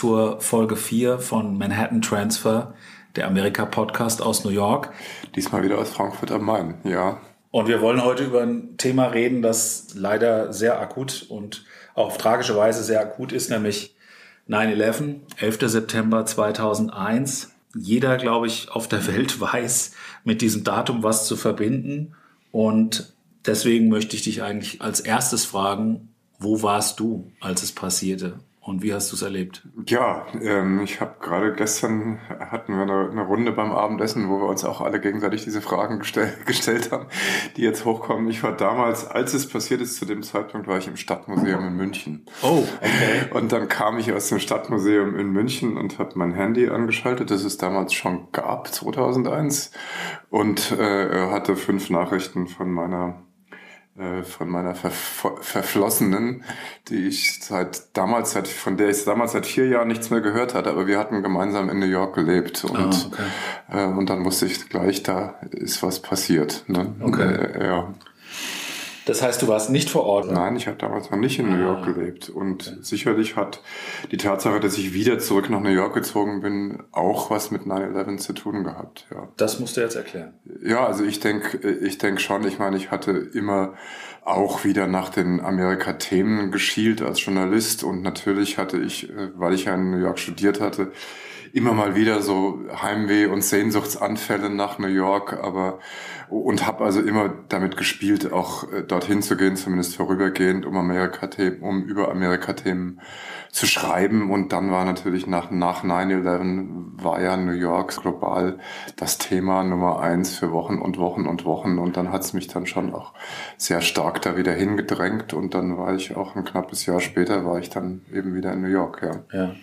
zur Folge 4 von Manhattan Transfer, der Amerika-Podcast aus New York. Diesmal wieder aus Frankfurt am Main, ja. Und wir wollen heute über ein Thema reden, das leider sehr akut und auch auf tragische Weise sehr akut ist, nämlich 9-11, 11. September 2001. Jeder, glaube ich, auf der Welt weiß mit diesem Datum was zu verbinden. Und deswegen möchte ich dich eigentlich als erstes fragen, wo warst du, als es passierte? Und wie hast du es erlebt? Ja, ähm, ich habe gerade gestern hatten wir eine, eine, Runde beim Abendessen, wo wir uns auch alle gegenseitig diese Fragen gestell, gestellt haben, die jetzt hochkommen. Ich war damals, als es passiert ist, zu dem Zeitpunkt war ich im Stadtmuseum in München. Oh, okay. Und dann kam ich aus dem Stadtmuseum in München und habe mein Handy angeschaltet, das es damals schon gab, 2001, und äh, hatte fünf Nachrichten von meiner von meiner ver verflossenen, die ich seit damals, seit, von der ich damals seit vier Jahren nichts mehr gehört hatte, aber wir hatten gemeinsam in New York gelebt und, oh, okay. äh, und dann wusste ich gleich, da ist was passiert. Ne? Okay. Äh, ja. Das heißt, du warst nicht vor Ort? Nein, ich habe damals noch nicht in New York ah. gelebt. Und okay. sicherlich hat die Tatsache, dass ich wieder zurück nach New York gezogen bin, auch was mit 9-11 zu tun gehabt. Ja. Das musst du jetzt erklären. Ja, also ich denke ich denk schon. Ich meine, ich hatte immer auch wieder nach den Amerika-Themen geschielt als Journalist. Und natürlich hatte ich, äh, weil ich ja in New York studiert hatte, immer mal wieder so Heimweh und Sehnsuchtsanfälle nach New York, aber und habe also immer damit gespielt, auch äh, dorthin zu gehen, zumindest vorübergehend, um Amerika-Themen, um über Amerika-Themen zu schreiben. Und dann war natürlich nach, nach 9-11 war ja New York global das Thema Nummer eins für Wochen und Wochen und Wochen. Und dann hat's mich dann schon auch sehr stark da wieder hingedrängt. Und dann war ich auch ein knappes Jahr später, war ich dann eben wieder in New York, ja. Ja.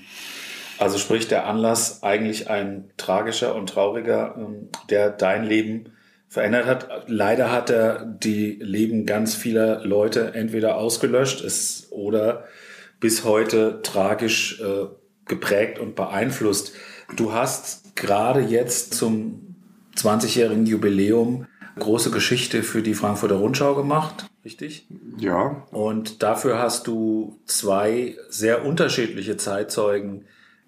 Also sprich der Anlass eigentlich ein tragischer und trauriger, ähm, der dein Leben verändert hat. Leider hat er die Leben ganz vieler Leute entweder ausgelöscht ist oder bis heute tragisch äh, geprägt und beeinflusst. Du hast gerade jetzt zum 20-jährigen Jubiläum große Geschichte für die Frankfurter Rundschau gemacht, richtig? Ja. Und dafür hast du zwei sehr unterschiedliche Zeitzeugen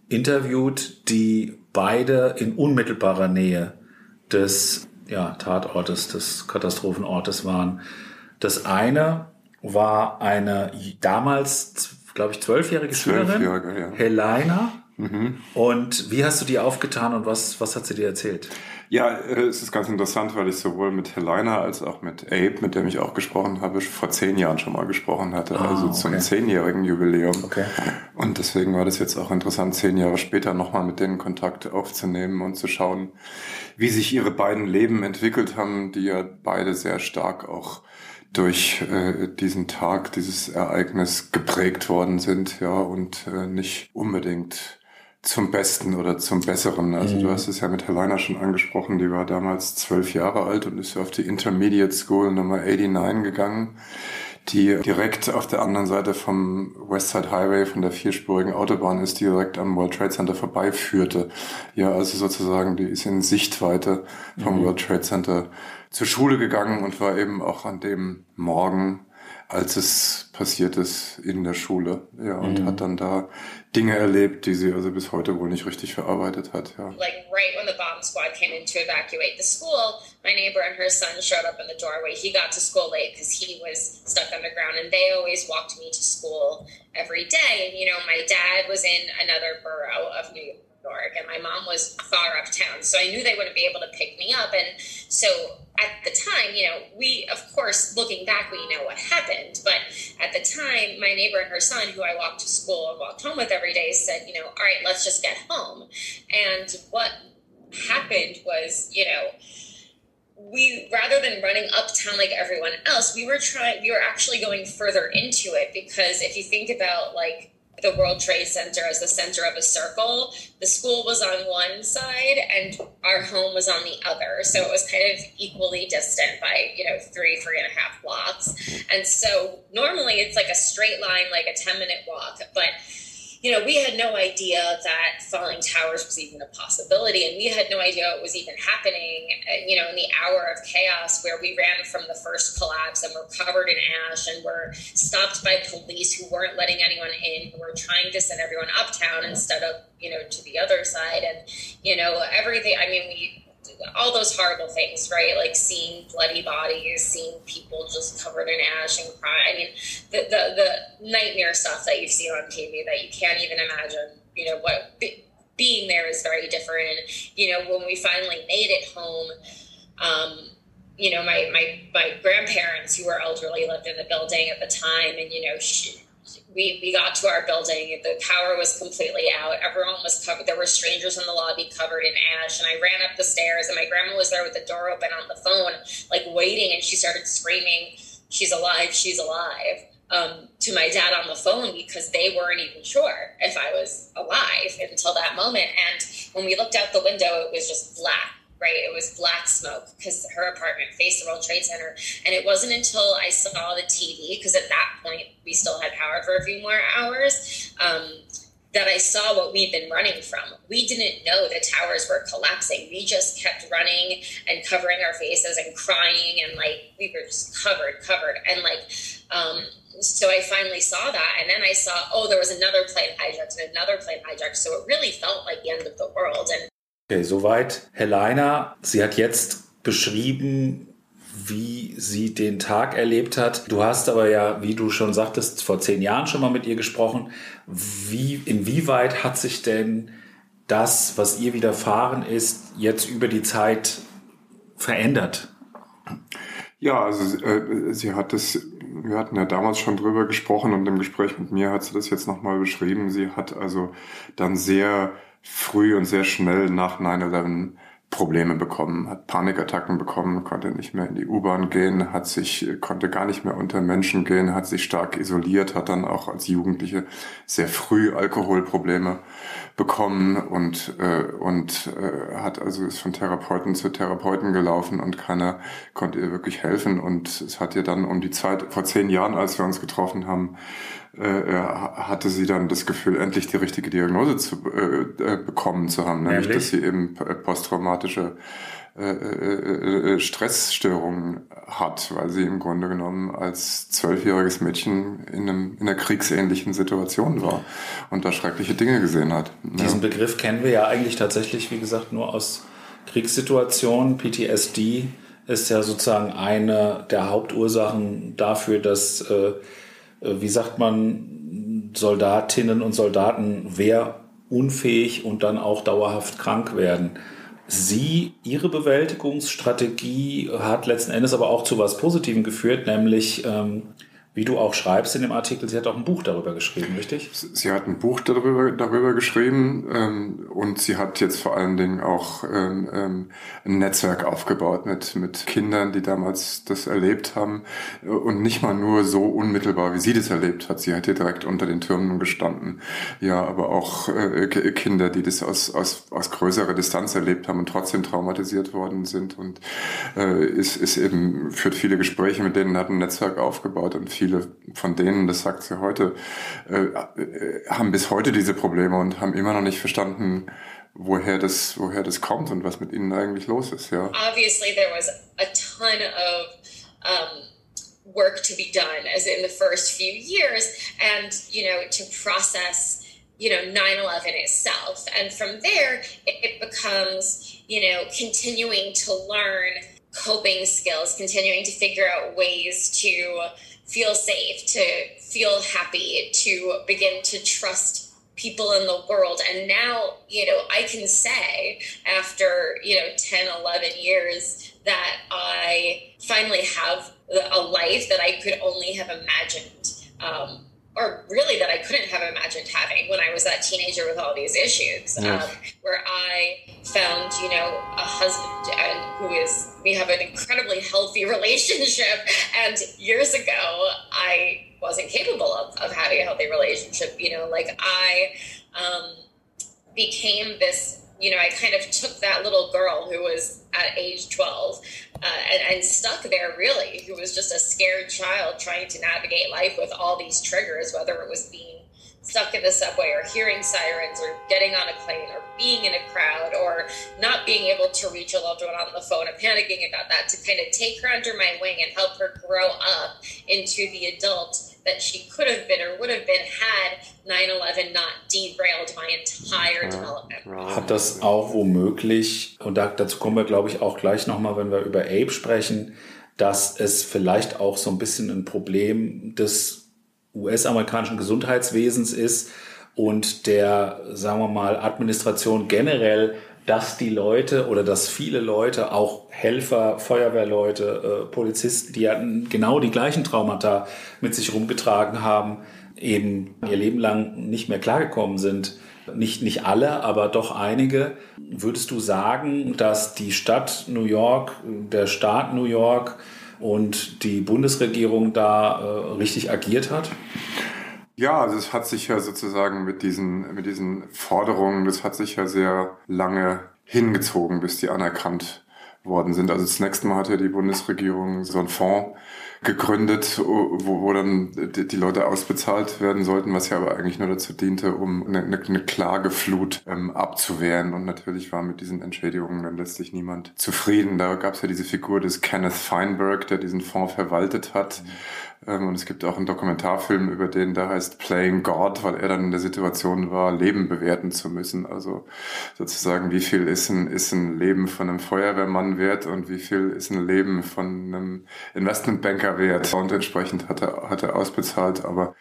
interviewt, die beide in unmittelbarer Nähe des ja, Tatortes, des Katastrophenortes waren. Das eine war eine damals, glaube ich, zwölfjährige Schülerin, ja. Helena. Mhm. Und wie hast du die aufgetan und was, was hat sie dir erzählt? Ja, äh, es ist ganz interessant, weil ich sowohl mit Helena als auch mit Abe, mit dem ich auch gesprochen habe, vor zehn Jahren schon mal gesprochen hatte, ah, also okay. zum zehnjährigen Jubiläum. Okay. Und deswegen war das jetzt auch interessant, zehn Jahre später nochmal mit denen Kontakt aufzunehmen und zu schauen, wie sich ihre beiden Leben entwickelt haben, die ja beide sehr stark auch durch äh, diesen Tag, dieses Ereignis geprägt worden sind, ja, und äh, nicht unbedingt zum Besten oder zum Besseren. Also mhm. du hast es ja mit Helena schon angesprochen, die war damals zwölf Jahre alt und ist auf die Intermediate School Nummer 89 gegangen, die direkt auf der anderen Seite vom Westside Highway, von der vierspurigen Autobahn ist, die direkt am World Trade Center vorbeiführte. Ja, also sozusagen, die ist in Sichtweite vom mhm. World Trade Center zur Schule gegangen und war eben auch an dem Morgen als es passiert ist in der Schule. Ja, und mhm. hat dann da Dinge erlebt, die sie also bis heute wohl nicht richtig verarbeitet hat. Ja. Like right when the bomb squad came in to evacuate the school, my neighbor and her son showed up in the doorway. He got to school late because he was stuck underground, and they always walked me to school every day. And you know, my dad was in another borough of New York. York, and my mom was far uptown, so I knew they wouldn't be able to pick me up. And so at the time, you know, we, of course, looking back, we know what happened. But at the time, my neighbor and her son, who I walked to school and walked home with every day, said, you know, all right, let's just get home. And what happened was, you know, we rather than running uptown like everyone else, we were trying we were actually going further into it because if you think about like the World Trade Center as the center of a circle. The school was on one side and our home was on the other. So it was kind of equally distant by, you know, three, three and a half blocks. And so normally it's like a straight line, like a 10 minute walk. But you know, we had no idea that falling towers was even a possibility, and we had no idea it was even happening. Uh, you know, in the hour of chaos where we ran from the first collapse and were covered in ash and were stopped by police who weren't letting anyone in, who were trying to send everyone uptown instead of you know to the other side, and you know everything. I mean, we all those horrible things, right? Like seeing bloody bodies, seeing people just covered in ash and crying. I mean, the, the, the nightmare stuff that you see on TV that you can't even imagine, you know, what be, being there is very different. And, you know, when we finally made it home, um, you know, my, my, my grandparents who were elderly lived in the building at the time and, you know, she, we, we got to our building. The power was completely out. Everyone was covered. There were strangers in the lobby covered in ash. And I ran up the stairs, and my grandma was there with the door open on the phone, like waiting. And she started screaming, She's alive, she's alive, um, to my dad on the phone because they weren't even sure if I was alive until that moment. And when we looked out the window, it was just black right? It was black smoke because her apartment faced the World Trade Center. And it wasn't until I saw the TV, because at that point we still had power for a few more hours, um, that I saw what we'd been running from. We didn't know the towers were collapsing. We just kept running and covering our faces and crying and like we were just covered, covered. And like, um, so I finally saw that. And then I saw, oh, there was another plane hijacked and another plane hijacked. So it really felt like the end of the world. And Okay, soweit Helena. Sie hat jetzt beschrieben, wie sie den Tag erlebt hat. Du hast aber ja, wie du schon sagtest, vor zehn Jahren schon mal mit ihr gesprochen. Wie, inwieweit hat sich denn das, was ihr widerfahren ist, jetzt über die Zeit verändert? Ja, also äh, sie hat das, wir hatten ja damals schon drüber gesprochen und im Gespräch mit mir hat sie das jetzt nochmal beschrieben. Sie hat also dann sehr früh und sehr schnell nach 9-11 Probleme bekommen, hat Panikattacken bekommen, konnte nicht mehr in die U-Bahn gehen, hat sich, konnte gar nicht mehr unter Menschen gehen, hat sich stark isoliert, hat dann auch als Jugendliche sehr früh Alkoholprobleme bekommen und, äh, und äh, hat also ist von Therapeuten zu Therapeuten gelaufen und keiner konnte ihr wirklich helfen. Und es hat ihr dann um die Zeit, vor zehn Jahren, als wir uns getroffen haben, hatte sie dann das Gefühl, endlich die richtige Diagnose zu äh, äh bekommen zu haben, nämlich dass sie eben posttraumatische äh, äh, äh, Stressstörungen hat, weil sie im Grunde genommen als zwölfjähriges Mädchen in, einem, in einer kriegsähnlichen Situation war und da schreckliche Dinge gesehen hat. Diesen ja. Begriff kennen wir ja eigentlich tatsächlich, wie gesagt, nur aus Kriegssituationen. PTSD ist ja sozusagen eine der Hauptursachen dafür, dass äh, äh, wie sagt man, Soldatinnen und Soldaten wehrunfähig und dann auch dauerhaft krank werden. Sie, Ihre Bewältigungsstrategie hat letzten Endes aber auch zu was Positivem geführt, nämlich ähm, wie du auch schreibst in dem Artikel, sie hat auch ein Buch darüber geschrieben, richtig? Sie hat ein Buch darüber, darüber geschrieben ähm, und sie hat jetzt vor allen Dingen auch ähm, ähm, ein Netzwerk aufgebaut mit, mit Kindern, die damals das erlebt haben und nicht mal nur so unmittelbar, wie sie das erlebt hat. Sie hat hier direkt unter den Türmen gestanden. Ja, aber auch äh, Kinder, die das aus, aus, aus größerer Distanz erlebt haben und trotzdem traumatisiert worden sind und äh, ist, ist eben, führt viele Gespräche mit denen, hat ein Netzwerk aufgebaut und viele viele von denen, das sagt sie heute, äh, äh, haben bis heute diese Probleme und haben immer noch nicht verstanden, woher das, woher das kommt und was mit ihnen eigentlich los ist. Ja. Obviously, there was a ton of um, work to be done, as in the first few years, and you know to process you know 9-11 itself and from there it, it becomes you know continuing to learn coping skills continuing to figure out ways to feel safe, to feel happy, to begin to trust people in the world. And now, you know, I can say after, you know, 10, 11 years that I finally have a life that I could only have imagined. Um, or really that I couldn't have imagined having when I was that teenager with all these issues, um, where I found, you know, a husband and who is, we have an incredibly healthy relationship. And years ago, I wasn't capable of, of having a healthy relationship. You know, like I um, became this you know, I kind of took that little girl who was at age 12 uh, and, and, stuck there really, who was just a scared child trying to navigate life with all these triggers, whether it was being stuck in the subway or hearing sirens or getting on a plane or being in a crowd or not being able to reach a loved one on the phone and panicking about that to kind of take her under my wing and help her grow up into the adult that she could have been or would have been had 9-11 not derailed my entire development. Hat das auch womöglich, und dazu kommen wir glaube ich auch gleich nochmal, wenn wir über Abe sprechen, dass es vielleicht auch so ein bisschen ein Problem des US-amerikanischen Gesundheitswesens ist und der, sagen wir mal, Administration generell, dass die Leute oder dass viele Leute, auch Helfer, Feuerwehrleute, äh, Polizisten, die ja genau die gleichen Traumata mit sich rumgetragen haben, eben ihr Leben lang nicht mehr klargekommen sind. Nicht, nicht alle, aber doch einige. Würdest du sagen, dass die Stadt New York, der Staat New York, und die Bundesregierung da äh, richtig agiert hat? Ja, also es hat sich ja sozusagen mit diesen, mit diesen Forderungen, das hat sich ja sehr lange hingezogen, bis die anerkannt worden sind. Also zunächst mal hat ja die Bundesregierung so einen Fonds gegründet, wo, wo dann die, die, Leute ausbezahlt werden sollten, was ja aber eigentlich nur dazu diente, um eine, eine Klageflut ähm, abzuwehren. Und natürlich war mit diesen Entschädigungen dann letztlich niemand zufrieden. Da gab es ja diese Figur des Kenneth Feinberg, der diesen Fonds verwaltet hat. Mhm und es gibt auch einen Dokumentarfilm über den, der heißt Playing God, weil er dann in der Situation war, Leben bewerten zu müssen. Also sozusagen, wie viel ist ein, ist ein Leben von einem Feuerwehrmann wert und wie viel ist ein Leben von einem Investmentbanker wert. Und entsprechend hat er, hat er ausbezahlt, aber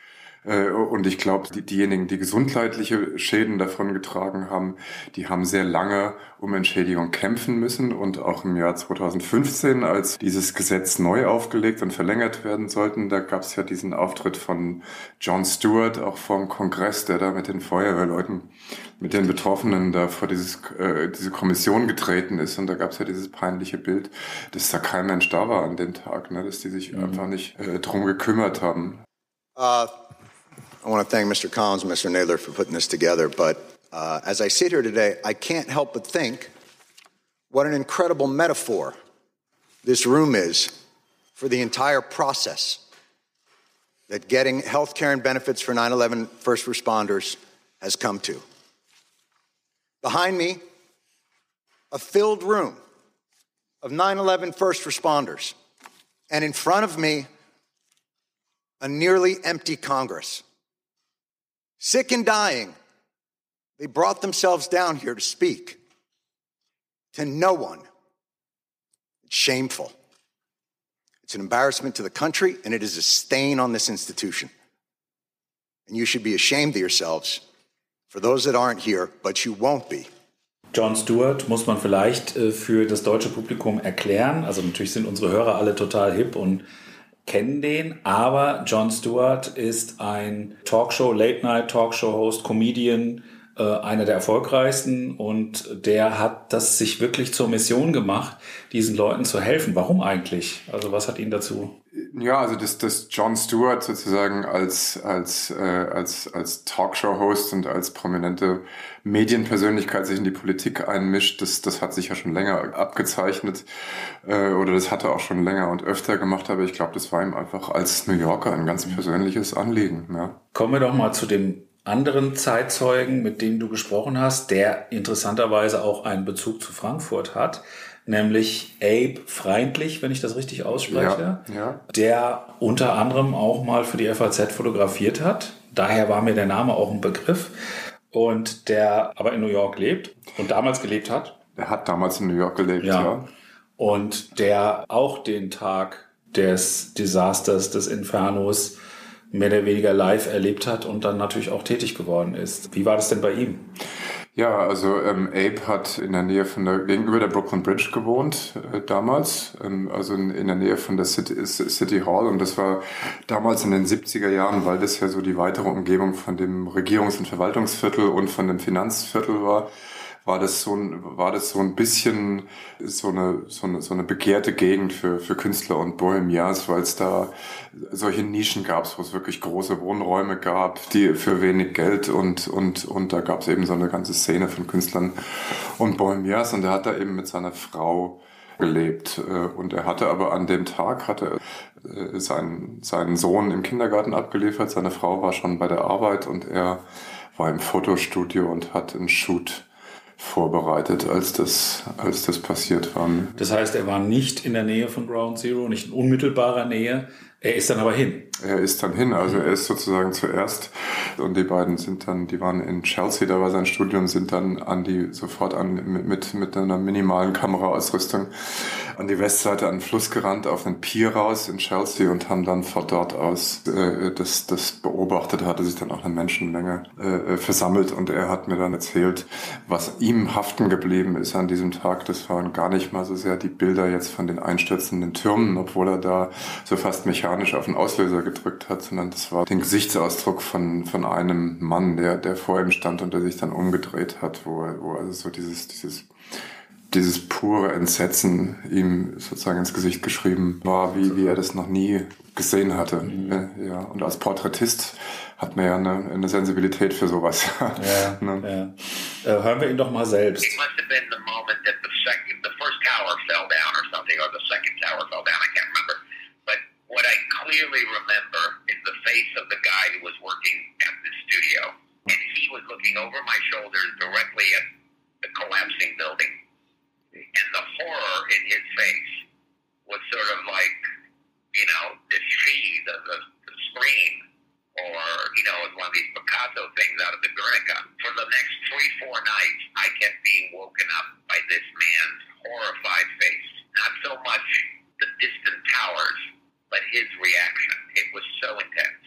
und ich glaube, die, diejenigen, die gesundheitliche Schäden davon getragen haben, die haben sehr lange um Entschädigung kämpfen müssen. Und auch im Jahr 2015, als dieses Gesetz neu aufgelegt und verlängert werden sollten, da gab es ja diesen Auftritt von John Stewart, auch vom Kongress, der da mit den Feuerwehrleuten, mit den Betroffenen da vor dieses, äh, diese Kommission getreten ist. Und da gab es ja dieses peinliche Bild, dass da kein Mensch da war an dem Tag, ne? dass die sich mhm. einfach nicht äh, drum gekümmert haben. Uh I want to thank Mr. Collins and Mr. Naylor for putting this together. But uh, as I sit here today, I can't help but think what an incredible metaphor this room is for the entire process that getting health care and benefits for 9 11 first responders has come to. Behind me, a filled room of 9 11 first responders. And in front of me, a nearly empty Congress sick and dying, they brought themselves down here to speak to no one. It's shameful. It's an embarrassment to the country, and it is a stain on this institution. And you should be ashamed of yourselves for those that aren't here, but you won't be. John Stewart muss man vielleicht äh, für das deutsche Publikum erklären. Also natürlich sind unsere Hörer alle total hip und kennen den, aber Jon Stewart ist ein Talkshow, Late-Night-Talkshow-Host, Comedian, äh, einer der erfolgreichsten und der hat das sich wirklich zur Mission gemacht, diesen Leuten zu helfen. Warum eigentlich? Also was hat ihn dazu? Ja, also dass, dass Jon Stewart sozusagen als, als, äh, als, als Talkshow-Host und als prominente Medienpersönlichkeit sich in die Politik einmischt, das, das hat sich ja schon länger abgezeichnet äh, oder das hat er auch schon länger und öfter gemacht, aber ich glaube, das war ihm einfach als New Yorker ein ganz persönliches Anliegen. Ja. Kommen wir doch mal zu dem anderen Zeitzeugen, mit dem du gesprochen hast, der interessanterweise auch einen Bezug zu Frankfurt hat, nämlich Abe Freundlich, wenn ich das richtig ausspreche, ja, ja. der unter anderem auch mal für die FAZ fotografiert hat. Daher war mir der Name auch ein Begriff. Und der aber in New York lebt und damals gelebt hat. Er hat damals in New York gelebt, ja. ja. Und der auch den Tag des Desasters, des Infernos mehr oder weniger live erlebt hat und dann natürlich auch tätig geworden ist. Wie war das denn bei ihm? Ja, also ähm, Abe hat in der Nähe von der gegenüber der Brooklyn Bridge gewohnt äh, damals, ähm, also in, in, der Nähe von der City, City Hall und das war damals in den 70er Jahren, weil das ja so die weitere Umgebung von dem Regierungs- und Verwaltungsviertel und von dem Finanzviertel war war das so ein, war das so ein bisschen so eine, so eine, so eine begehrte Gegend für, für Künstler und Bohemians, weil es da solche Nischen gab, wo es wirklich große Wohnräume gab, die für wenig Geld und, und, und da gab es eben so eine ganze Szene von Künstlern und Bohemians und er hat da eben mit seiner Frau gelebt. Äh, und er hatte aber an dem Tag hatte äh, seinen, seinen Sohn im Kindergarten abgeliefert. Seine Frau war schon bei der Arbeit und er war im Fotostudio und hat einen Shoot vorbereitet, als das, als das passiert war. Das heißt, er war nicht in der Nähe von Ground Zero, nicht in unmittelbarer Nähe. Er ist dann aber hin. Er ist dann hin, also er ist sozusagen zuerst und die beiden sind dann, die waren in Chelsea, da war sein Studium, sind dann an die sofort an mit mit einer minimalen Kameraausrüstung an die Westseite an den Fluss gerannt, auf den Pier raus in Chelsea und haben dann von dort aus äh, das, das beobachtet, hatte sich dann auch eine Menschenmenge äh, versammelt und er hat mir dann erzählt, was ihm haften geblieben ist an diesem Tag. Das waren gar nicht mal so sehr die Bilder jetzt von den einstürzenden Türmen, obwohl er da so fast mechanisch auf den Auslöser gedrückt hat, sondern das war den Gesichtsausdruck von, von einem Mann, der, der vor ihm stand und der sich dann umgedreht hat, wo, wo also so dieses, dieses dieses pure Entsetzen ihm sozusagen ins Gesicht geschrieben war, wie, wie er das noch nie gesehen hatte. Mhm. Ja, und als Porträtist hat man ja eine, eine Sensibilität für sowas. Ja, ne? ja. Äh, hören wir ihn doch mal selbst. It must have been the moment that the second, the first tower fell down or something, or the second tower fell down. I can't remember. But what I clearly remember is the face of the guy who was working at the studio, and he was looking over my shoulders directly at the collapsing building. And the horror in his face was sort of like, you know, the sheath of the, the scream, or, you know, it was one of these Picasso things out of the Guernica. For the next three, four nights, I kept being woken up by this man's horrified face. Not so much the distant towers, but his reaction. It was so intense.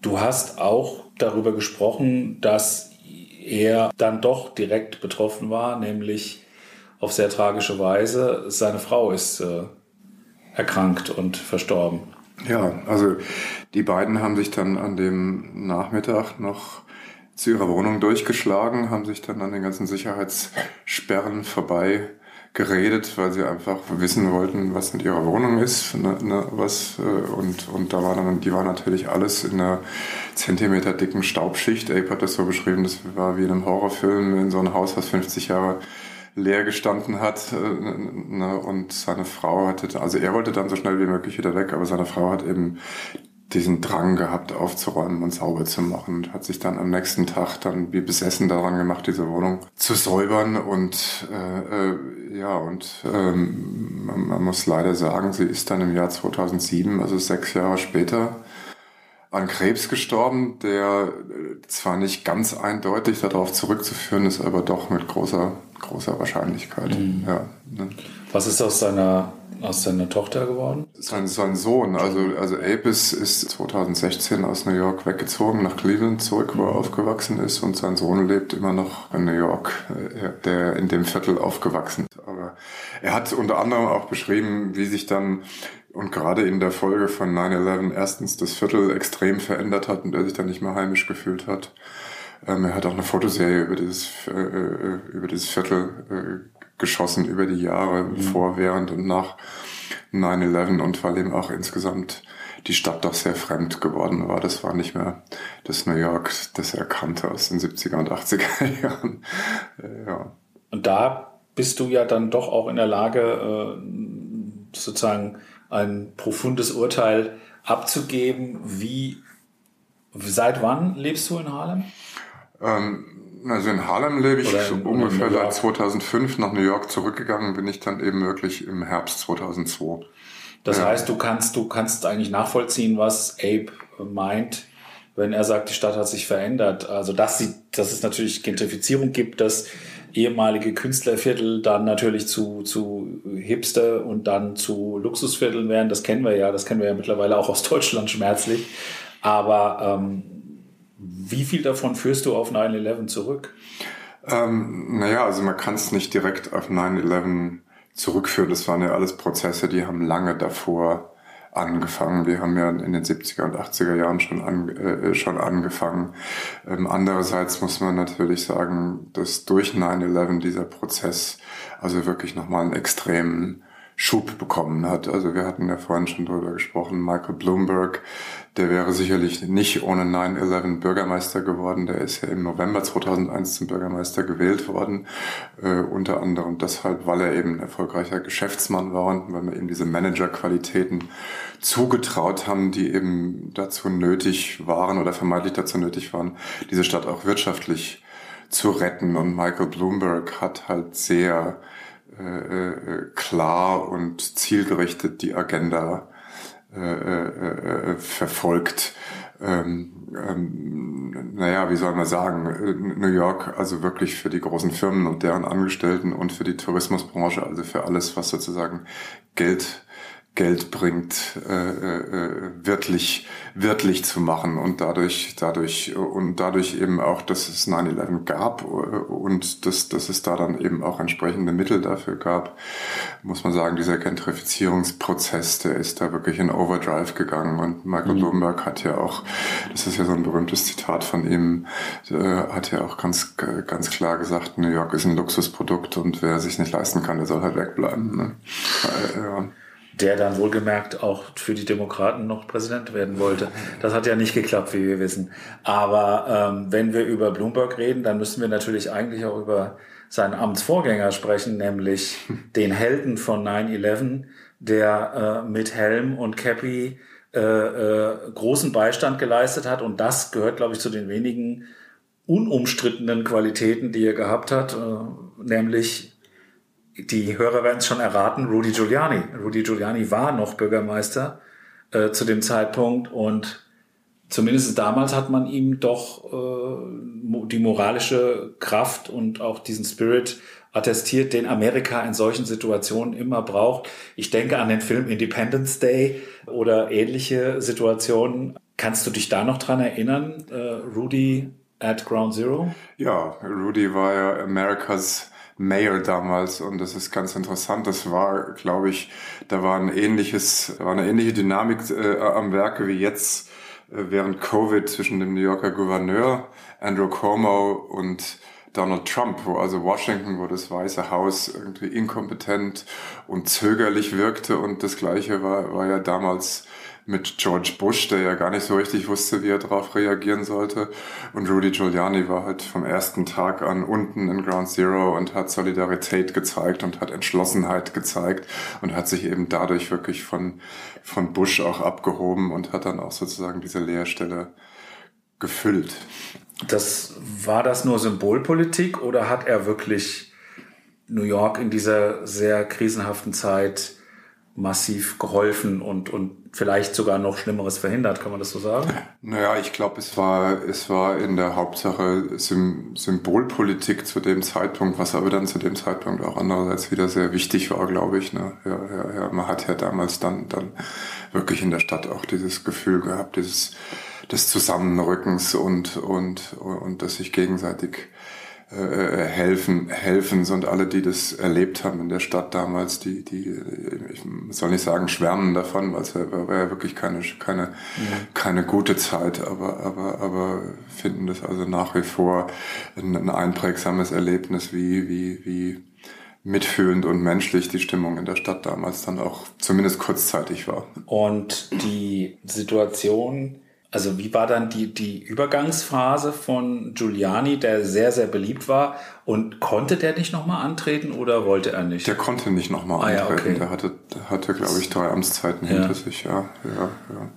Du hast auch darüber gesprochen, dass er dann doch direkt betroffen war, nämlich auf sehr tragische Weise. Seine Frau ist äh, erkrankt und verstorben. Ja, also die beiden haben sich dann an dem Nachmittag noch zu ihrer Wohnung durchgeschlagen, haben sich dann an den ganzen Sicherheitssperren vorbei geredet, weil sie einfach wissen wollten, was mit ihrer Wohnung ist, ne, ne, was äh, und und da war dann, die war natürlich alles in einer Zentimeter dicken Staubschicht. Abe hat das so beschrieben, das war wie in einem Horrorfilm in so einem Haus, was 50 Jahre leer gestanden hat. Äh, ne, und seine Frau hatte, also er wollte dann so schnell wie möglich wieder weg, aber seine Frau hat eben diesen Drang gehabt, aufzuräumen und sauber zu machen und hat sich dann am nächsten Tag dann wie besessen daran gemacht, diese Wohnung zu säubern und äh, äh, ja und ähm, man, man muss leider sagen, sie ist dann im Jahr 2007, also sechs Jahre später, an Krebs gestorben, der äh, zwar nicht ganz eindeutig darauf zurückzuführen ist, aber doch mit großer, großer Wahrscheinlichkeit. Mhm. Ja, ne? Was ist aus seiner, aus seiner Tochter geworden? Sein, sein Sohn, also, also Apis ist 2016 aus New York weggezogen, nach Cleveland zurück, wo er mhm. aufgewachsen ist und sein Sohn lebt immer noch in New York, äh, der in dem Viertel aufgewachsen ist. Aber er hat unter anderem auch beschrieben, wie sich dann und gerade in der Folge von 9-11 erstens das Viertel extrem verändert hat und er sich dann nicht mehr heimisch gefühlt hat. Ähm, er hat auch eine Fotoserie über dieses, äh, äh über dieses Viertel äh, geschossen, über die Jahre mhm. vor, während und nach 9-11 und weil ihm auch insgesamt die Stadt doch sehr fremd geworden war. Das war nicht mehr das New York, das er kannte aus den 70er und 80er Jahren. Äh, ja. Und da bist du ja dann doch auch in der Lage, äh, sozusagen ein profundes Urteil abzugeben. Wie, seit wann lebst du in Harlem? Ähm, also in Harlem lebe ich in, ungefähr seit 2005 nach New York zurückgegangen, bin ich dann eben wirklich im Herbst 2002. Das ja. heißt, du kannst, du kannst eigentlich nachvollziehen, was Abe meint, wenn er sagt, die Stadt hat sich verändert. Also, dass, sie, dass es natürlich Gentrifizierung gibt, dass ehemalige Künstlerviertel dann natürlich zu, zu Hipster und dann zu Luxusvierteln werden. Das kennen wir ja, das kennen wir ja mittlerweile auch aus Deutschland schmerzlich. Aber ähm, wie viel davon führst du auf 9-11 zurück? Ähm, naja, also man kann es nicht direkt auf 9-11 zurückführen. Das waren ja alles Prozesse, die haben lange davor angefangen. Wir haben ja in den 70er und 80er Jahren schon, an, äh, schon angefangen. Ähm, andererseits muss man natürlich sagen, dass durch 9-11 dieser Prozess also wirklich nochmal einen extremen Schub bekommen hat. Also wir hatten ja vorhin schon drüber gesprochen, Michael Bloomberg, der wäre sicherlich nicht ohne 9-11 Bürgermeister geworden. Der ist ja im November 2001 zum Bürgermeister gewählt worden, äh, unter anderem deshalb, weil er eben ein erfolgreicher Geschäftsmann war und weil wir ihm diese Managerqualitäten zugetraut haben, die eben dazu nötig waren oder vermeintlich dazu nötig waren, diese Stadt auch wirtschaftlich zu retten. Und Michael Bloomberg hat halt sehr äh, äh, klar und zielgerichtet die Agenda äh, äh, äh, verfolgt. Ähm, ähm, naja, wie soll man sagen, New York also wirklich für die großen Firmen und deren Angestellten und für die Tourismusbranche, also für alles, was sozusagen Geld Geld bringt, äh, äh, wirklich, wirklich zu machen und dadurch, dadurch, und dadurch eben auch, dass es 9-11 gab und dass, dass es da dann eben auch entsprechende Mittel dafür gab, muss man sagen, dieser Gentrifizierungsprozess, der ist da wirklich in Overdrive gegangen und Michael mhm. Bloomberg hat ja auch, das ist ja so ein berühmtes Zitat von ihm, äh, hat ja auch ganz, ganz klar gesagt, New York ist ein Luxusprodukt und wer sich nicht leisten kann, der soll halt wegbleiben. Ne? Äh, ja der dann wohlgemerkt auch für die Demokraten noch Präsident werden wollte. Das hat ja nicht geklappt, wie wir wissen. Aber ähm, wenn wir über Bloomberg reden, dann müssen wir natürlich eigentlich auch über seinen Amtsvorgänger sprechen, nämlich den Helden von 9-11, der äh, mit Helm und Cappy äh, äh, großen Beistand geleistet hat. Und das gehört, glaube ich, zu den wenigen unumstrittenen Qualitäten, die er gehabt hat, äh, nämlich die Hörer werden es schon erraten, Rudy Giuliani. Rudy Giuliani war noch Bürgermeister äh, zu dem Zeitpunkt und zumindest damals hat man ihm doch äh, die moralische Kraft und auch diesen Spirit attestiert, den Amerika in solchen Situationen immer braucht. Ich denke an den Film Independence Day oder ähnliche Situationen. Kannst du dich da noch dran erinnern, äh, Rudy at Ground Zero? Ja, Rudy war ja Amerikas Mayor damals und das ist ganz interessant. Das war, glaube ich, da war ein ähnliches, war eine ähnliche Dynamik äh, am Werke wie jetzt äh, während Covid zwischen dem New Yorker Gouverneur Andrew Cuomo und Donald Trump, wo also Washington, wo das Weiße Haus irgendwie inkompetent und zögerlich wirkte und das Gleiche war, war ja damals mit George Bush, der ja gar nicht so richtig wusste, wie er darauf reagieren sollte. Und Rudy Giuliani war halt vom ersten Tag an unten in Ground Zero und hat Solidarität gezeigt und hat Entschlossenheit gezeigt und hat sich eben dadurch wirklich von, von Bush auch abgehoben und hat dann auch sozusagen diese Leerstelle gefüllt. Das war das nur Symbolpolitik oder hat er wirklich New York in dieser sehr krisenhaften Zeit massiv geholfen und, und vielleicht sogar noch Schlimmeres verhindert, kann man das so sagen? Naja, ich glaube, es war, es war in der Hauptsache Symbolpolitik zu dem Zeitpunkt, was aber dann zu dem Zeitpunkt auch andererseits wieder sehr wichtig war, glaube ich. Ne? Ja, ja, ja, man hat ja damals dann, dann wirklich in der Stadt auch dieses Gefühl gehabt, dieses, des Zusammenrückens und, und, und das sich gegenseitig äh, helfen, helfen und alle, die das erlebt haben in der Stadt damals, die, die, ich soll nicht sagen, schwärmen davon, weil es war, war ja wirklich keine, keine, ja. keine gute Zeit, aber, aber, aber finden das also nach wie vor ein, ein einprägsames Erlebnis, wie, wie, wie mitfühlend und menschlich die Stimmung in der Stadt damals dann auch zumindest kurzzeitig war. Und die Situation also wie war dann die, die Übergangsphase von Giuliani, der sehr, sehr beliebt war? Und konnte der nicht nochmal antreten oder wollte er nicht? Der konnte nicht nochmal ah, antreten. Ja, okay. Der hatte, hatte glaube ich, drei Amtszeiten ja. hinter sich, ja. ja, ja.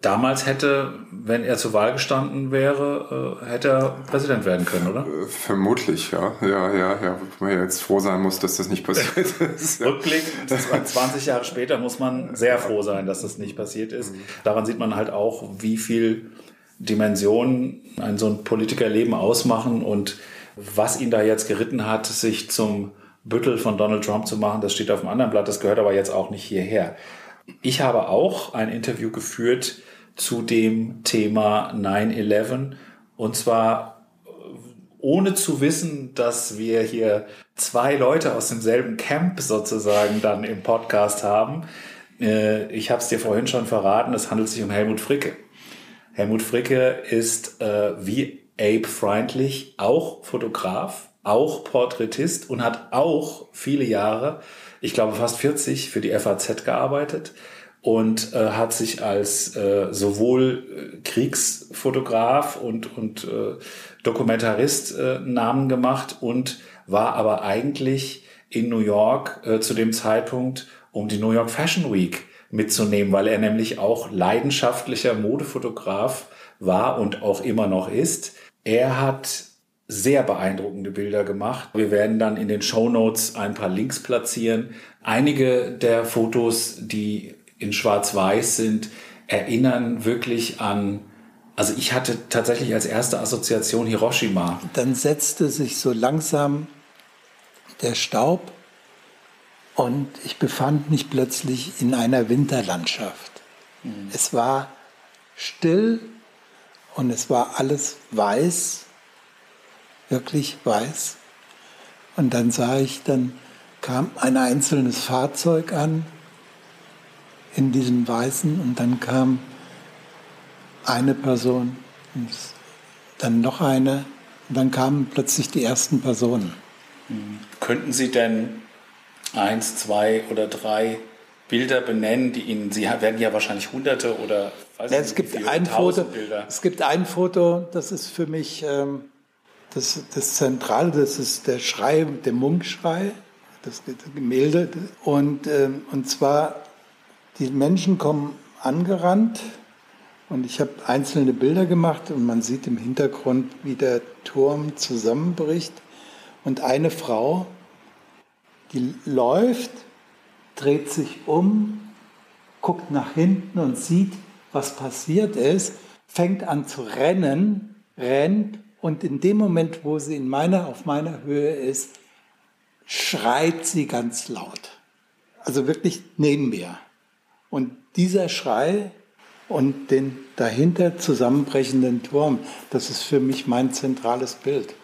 Damals hätte, wenn er zur Wahl gestanden wäre, äh, hätte er Präsident werden können, oder? Äh, vermutlich, ja. Ja, ja, ja. Wo man ja jetzt froh sein muss, dass das nicht passiert ist. Rückblickend, 20 Jahre später muss man sehr froh sein, dass das nicht passiert ist. Daran sieht man halt auch, wie viel Dimensionen ein so ein Politikerleben ausmachen und was ihn da jetzt geritten hat, sich zum Büttel von Donald Trump zu machen, das steht auf dem anderen Blatt, das gehört aber jetzt auch nicht hierher. Ich habe auch ein Interview geführt zu dem Thema 9-11 und zwar äh, ohne zu wissen, dass wir hier zwei Leute aus demselben Camp sozusagen dann im Podcast haben. Äh, ich habe es dir vorhin schon verraten, es handelt sich um Helmut Fricke. Helmut Fricke ist äh, wie Abe Freundlich auch Fotograf, auch Porträtist und hat auch viele Jahre, ich glaube fast 40, für die FAZ gearbeitet und äh, hat sich als äh, sowohl äh, Kriegsfotograf und, und äh, Dokumentarist äh, Namen gemacht und war aber eigentlich in New York äh, zu dem Zeitpunkt, um die New York Fashion Week mitzunehmen, weil er nämlich auch leidenschaftlicher Modefotograf war und auch immer noch ist. Er hat sehr beeindruckende Bilder gemacht. Wir werden dann in den Show Notes ein paar Links platzieren. Einige der Fotos, die in Schwarz-Weiß sind, erinnern wirklich an, also ich hatte tatsächlich als erste Assoziation Hiroshima. Dann setzte sich so langsam der Staub und ich befand mich plötzlich in einer Winterlandschaft. Mhm. Es war still und es war alles weiß, wirklich weiß. Und dann sah ich, dann kam ein einzelnes Fahrzeug an in diesem Weißen und dann kam eine Person und dann noch eine und dann kamen plötzlich die ersten Personen. Mhm. Könnten Sie denn eins, zwei oder drei Bilder benennen, die Ihnen, Sie werden ja wahrscheinlich hunderte oder weiß ja, es gibt ein Foto, Bilder. Es gibt ein Foto, das ist für mich ähm, das, das Zentrale, das ist der Schrei, der Munkschrei, das, das Gemälde. Und, ähm, und zwar, die Menschen kommen angerannt und ich habe einzelne Bilder gemacht und man sieht im Hintergrund, wie der Turm zusammenbricht. Und eine Frau die läuft, dreht sich um, guckt nach hinten und sieht, was passiert ist, fängt an zu rennen, rennt und in dem Moment, wo sie in meiner, auf meiner Höhe ist, schreit sie ganz laut. Also wirklich neben mir. Und dieser Schrei und den dahinter zusammenbrechenden Turm, das ist für mich mein zentrales Bild.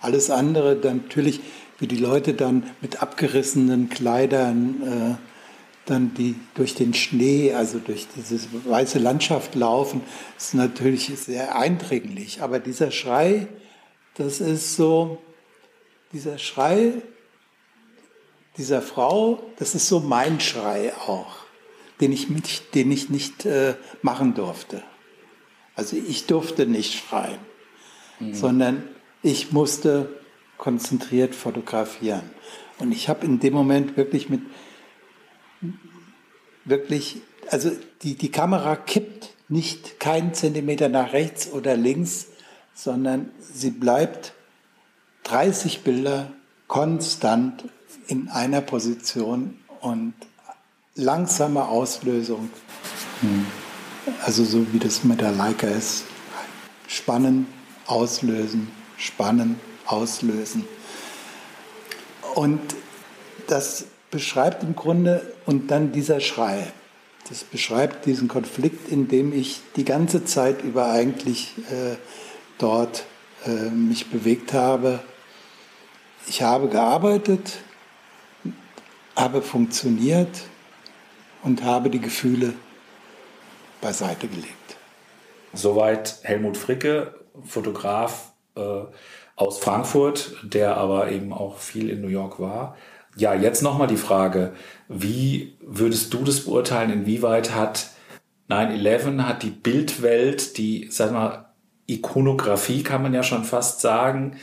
Alles andere natürlich wie die Leute dann mit abgerissenen Kleidern äh, dann die durch den Schnee, also durch diese weiße Landschaft laufen, ist natürlich sehr eindringlich. Aber dieser Schrei, das ist so, dieser Schrei dieser Frau, das ist so mein Schrei auch, den ich, mit, den ich nicht äh, machen durfte. Also ich durfte nicht schreien, mhm. sondern ich musste konzentriert fotografieren. Und ich habe in dem Moment wirklich mit, wirklich, also die, die Kamera kippt nicht keinen Zentimeter nach rechts oder links, sondern sie bleibt 30 Bilder konstant in einer Position und langsame Auslösung. Hm. Also so wie das mit der Leica ist. Spannen, auslösen, spannen, auslösen. Und das beschreibt im Grunde, und dann dieser Schrei, das beschreibt diesen Konflikt, in dem ich die ganze Zeit über eigentlich äh, dort äh, mich bewegt habe. Ich habe gearbeitet, habe funktioniert und habe die Gefühle beiseite gelegt. Soweit Helmut Fricke, Fotograf, äh, aus Frankfurt, der aber eben auch viel in New York war. Ja, jetzt nochmal die Frage, wie würdest du das beurteilen, inwieweit hat 9-11, hat die Bildwelt, die, sag mal, Ikonografie kann man ja schon fast sagen,